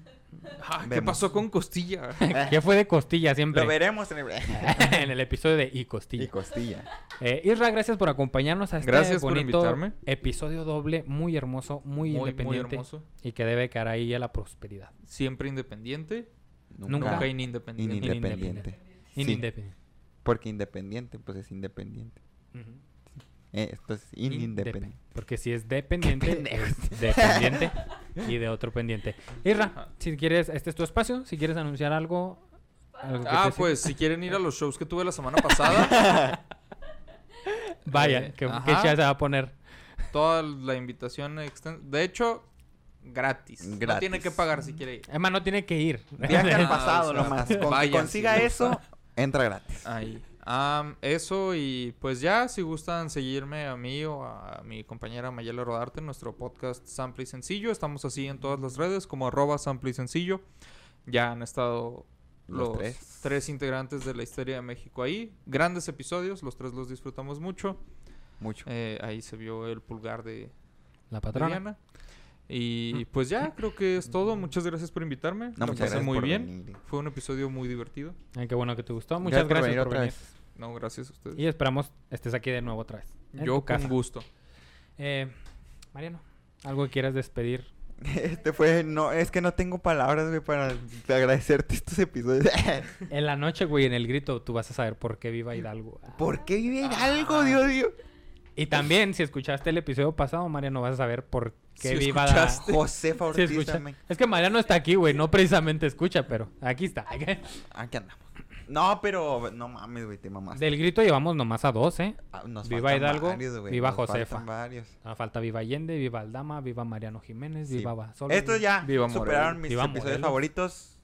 Speaker 2: Ah, ¿Qué pasó con Costilla? *laughs*
Speaker 1: ¿Qué fue de Costilla siempre?
Speaker 3: Lo veremos en el. *laughs* *laughs*
Speaker 1: en el episodio de Y Costilla.
Speaker 3: y costilla.
Speaker 1: Eh, Isra, gracias por acompañarnos a este
Speaker 2: Gracias por
Speaker 1: bonito
Speaker 2: invitarme.
Speaker 1: episodio doble, muy hermoso, muy,
Speaker 2: Muy, muy
Speaker 1: independiente
Speaker 2: hermoso.
Speaker 1: y que debe quedar ahí a la prosperidad.
Speaker 2: Siempre independiente.
Speaker 1: Nunca.
Speaker 2: Nunca inindependiente.
Speaker 3: Inindependiente. Sí,
Speaker 1: Inindependiente.
Speaker 3: porque independiente, pues es independiente. Eh, esto es
Speaker 1: Independiente. Porque si es dependiente, es dependiente *laughs* y de otro pendiente.
Speaker 2: Ajá.
Speaker 1: si quieres, este es tu espacio, si quieres anunciar algo.
Speaker 2: Ah, pues si quieren ir a los shows que tuve la semana pasada, *laughs*
Speaker 1: Vaya,
Speaker 2: eh,
Speaker 1: que, que ya se va a poner.
Speaker 2: toda la invitación exten- De hecho, gratis. No tiene que pagar si quiere ir.
Speaker 1: Emma no tiene que ir.
Speaker 3: Viaje al *laughs* pasado nomás. Con que
Speaker 2: vayan,
Speaker 3: consiga
Speaker 2: si
Speaker 3: eso, *laughs* entra gratis.
Speaker 2: Ahí. Eso y pues ya, si gustan seguirme a mí o a mi compañera Mayela Rodarte en nuestro podcast Sample y Sencillo, estamos así en todas las redes como arroba Sample y Sencillo. Ya han estado
Speaker 3: Los
Speaker 2: los,
Speaker 3: tres.
Speaker 2: tres. integrantes de la historia de México ahí. Grandes episodios, los tres los disfrutamos mucho.
Speaker 3: Mucho.
Speaker 2: Eh, ahí se vio el pulgar de,
Speaker 1: La
Speaker 2: de
Speaker 1: patrona.
Speaker 2: Diana. Y pues ya, creo que es todo. Muchas gracias por invitarme.
Speaker 3: No,
Speaker 2: Lo pasé muy bien.
Speaker 3: venir.
Speaker 2: Fue un episodio muy divertido.
Speaker 1: Ay, qué bueno que te gustó. Muchas gracias, por venir.
Speaker 3: vez.
Speaker 2: No, gracias a ustedes.
Speaker 1: Y esperamos estés aquí de nuevo otra vez.
Speaker 2: Yo con gusto.
Speaker 1: Eh, Mariano, ¿algo que quieras despedir? *laughs*
Speaker 3: Este fue, no, es que no tengo palabras, güey, para agradecerte estos episodios. *laughs*
Speaker 1: En la noche, güey, en el grito, tú vas a saber por qué viva Hidalgo.
Speaker 3: ¿Por qué vive
Speaker 2: Ah.
Speaker 3: algo, Dios mío?
Speaker 1: Y también, si escuchaste el episodio pasado, Mariano, vas a saber por qué
Speaker 2: Si
Speaker 1: viva la...
Speaker 2: escuchaste.
Speaker 3: Josefa *laughs*
Speaker 1: Sí,
Speaker 3: Ortiz
Speaker 1: escucha.
Speaker 3: también.
Speaker 1: Es que Mariano está aquí, güey. No precisamente escucha, pero aquí está.
Speaker 3: Aquí andamos. No, pero no mames, güey, te mamaste.
Speaker 1: Del grito llevamos nomás a dos, ¿eh?
Speaker 3: Ah, nos
Speaker 1: Viva Hidalgo,
Speaker 3: varios, güey,
Speaker 1: viva
Speaker 3: nos
Speaker 1: Josefa.
Speaker 3: faltan varios.
Speaker 1: Ah, falta Viva Allende, Viva Aldama, Viva Mariano Jiménez,
Speaker 3: Sí.
Speaker 1: Viva Basolo.
Speaker 3: Estos ya
Speaker 2: Viva
Speaker 3: superaron mis
Speaker 1: Viva
Speaker 3: episodios
Speaker 1: Morelos.
Speaker 3: favoritos.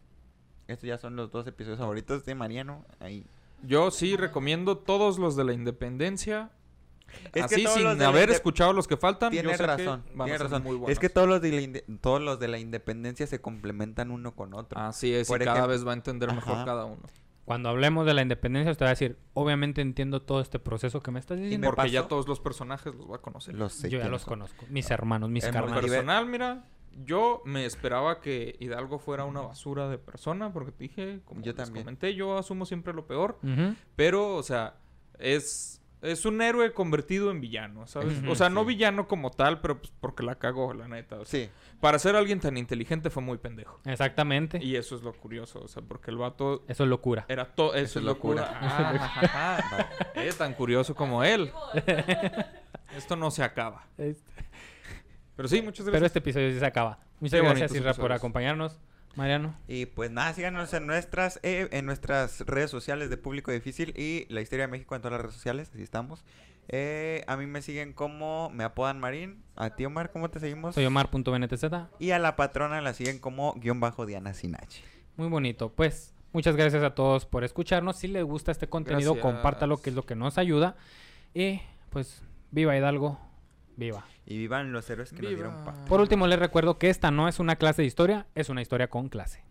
Speaker 3: Estos ya son los dos episodios favoritos de Mariano. Ahí.
Speaker 2: Yo sí recomiendo todos los de la independencia.
Speaker 3: Es
Speaker 2: Así, sin haber escuchado los que faltan, yo
Speaker 3: Tienes
Speaker 2: sé que
Speaker 3: razón,
Speaker 2: van a ser
Speaker 3: razón.
Speaker 2: muy
Speaker 3: Es
Speaker 2: buenos.
Speaker 3: que todos los, de la todos los de la independencia se complementan uno con otro.
Speaker 2: Así es,
Speaker 3: Por
Speaker 2: y cada vez va a entender mejor
Speaker 3: Ajá.
Speaker 2: cada uno.
Speaker 1: Cuando hablemos de la independencia, te voy a decir, obviamente entiendo todo este proceso que me estás diciendo.
Speaker 3: me
Speaker 2: Porque ya todos los personajes los va a conocer.
Speaker 3: Los sé
Speaker 1: Yo ya los
Speaker 3: son.
Speaker 1: conozco. Mis hermanos, mis
Speaker 3: En
Speaker 2: En lo
Speaker 1: carnales.
Speaker 2: Personal, mira, yo me esperaba que Hidalgo fuera una basura de persona, porque te dije, como
Speaker 3: Yo
Speaker 2: les
Speaker 3: también.
Speaker 2: comenté, yo asumo siempre lo peor, pero, o sea, es, es un héroe convertido en villano, ¿sabes? O sea, no
Speaker 3: sí.
Speaker 2: villano como tal, pero pues porque la cagó, la neta. o sea,
Speaker 3: Sí.
Speaker 2: Para ser alguien tan inteligente fue muy pendejo.
Speaker 1: Exactamente.
Speaker 2: Y eso es lo curioso, o sea, porque el vato
Speaker 1: Eso es locura.
Speaker 2: era todo, eso,
Speaker 3: Eso
Speaker 2: es
Speaker 3: locura.
Speaker 2: locura. Ah, ajá. *laughs* Eh, tan curioso como él. *laughs* Esto no se acaba.
Speaker 1: Este-
Speaker 2: Pero sí, muchas
Speaker 1: Pero
Speaker 2: gracias.
Speaker 1: este episodio sí se acaba. Muchas
Speaker 2: Qué
Speaker 1: gracias, Isra, por acompañarnos. Mariano.
Speaker 3: Y pues nada, síganos en nuestras, eh, en nuestras redes sociales de Público Difícil y La Historia de México en todas las redes sociales, así estamos. Eh, a mí me siguen como, me apodan Marín, a ti Omar, ¿cómo te seguimos?
Speaker 1: Soy Omar.bntz.
Speaker 3: Y a la patrona la siguen como guion bajo Diana Sinache.
Speaker 1: Muy bonito. Pues muchas gracias a todos por escucharnos. Si les gusta este contenido,
Speaker 2: Gracias.
Speaker 1: compártalo, que es lo que nos ayuda. Y pues, viva Hidalgo. Viva.
Speaker 3: Y vivan los héroes que nos dieron
Speaker 2: Viva.
Speaker 3: paz.
Speaker 1: Por último, les recuerdo que esta no es una clase de historia, es una historia con clase.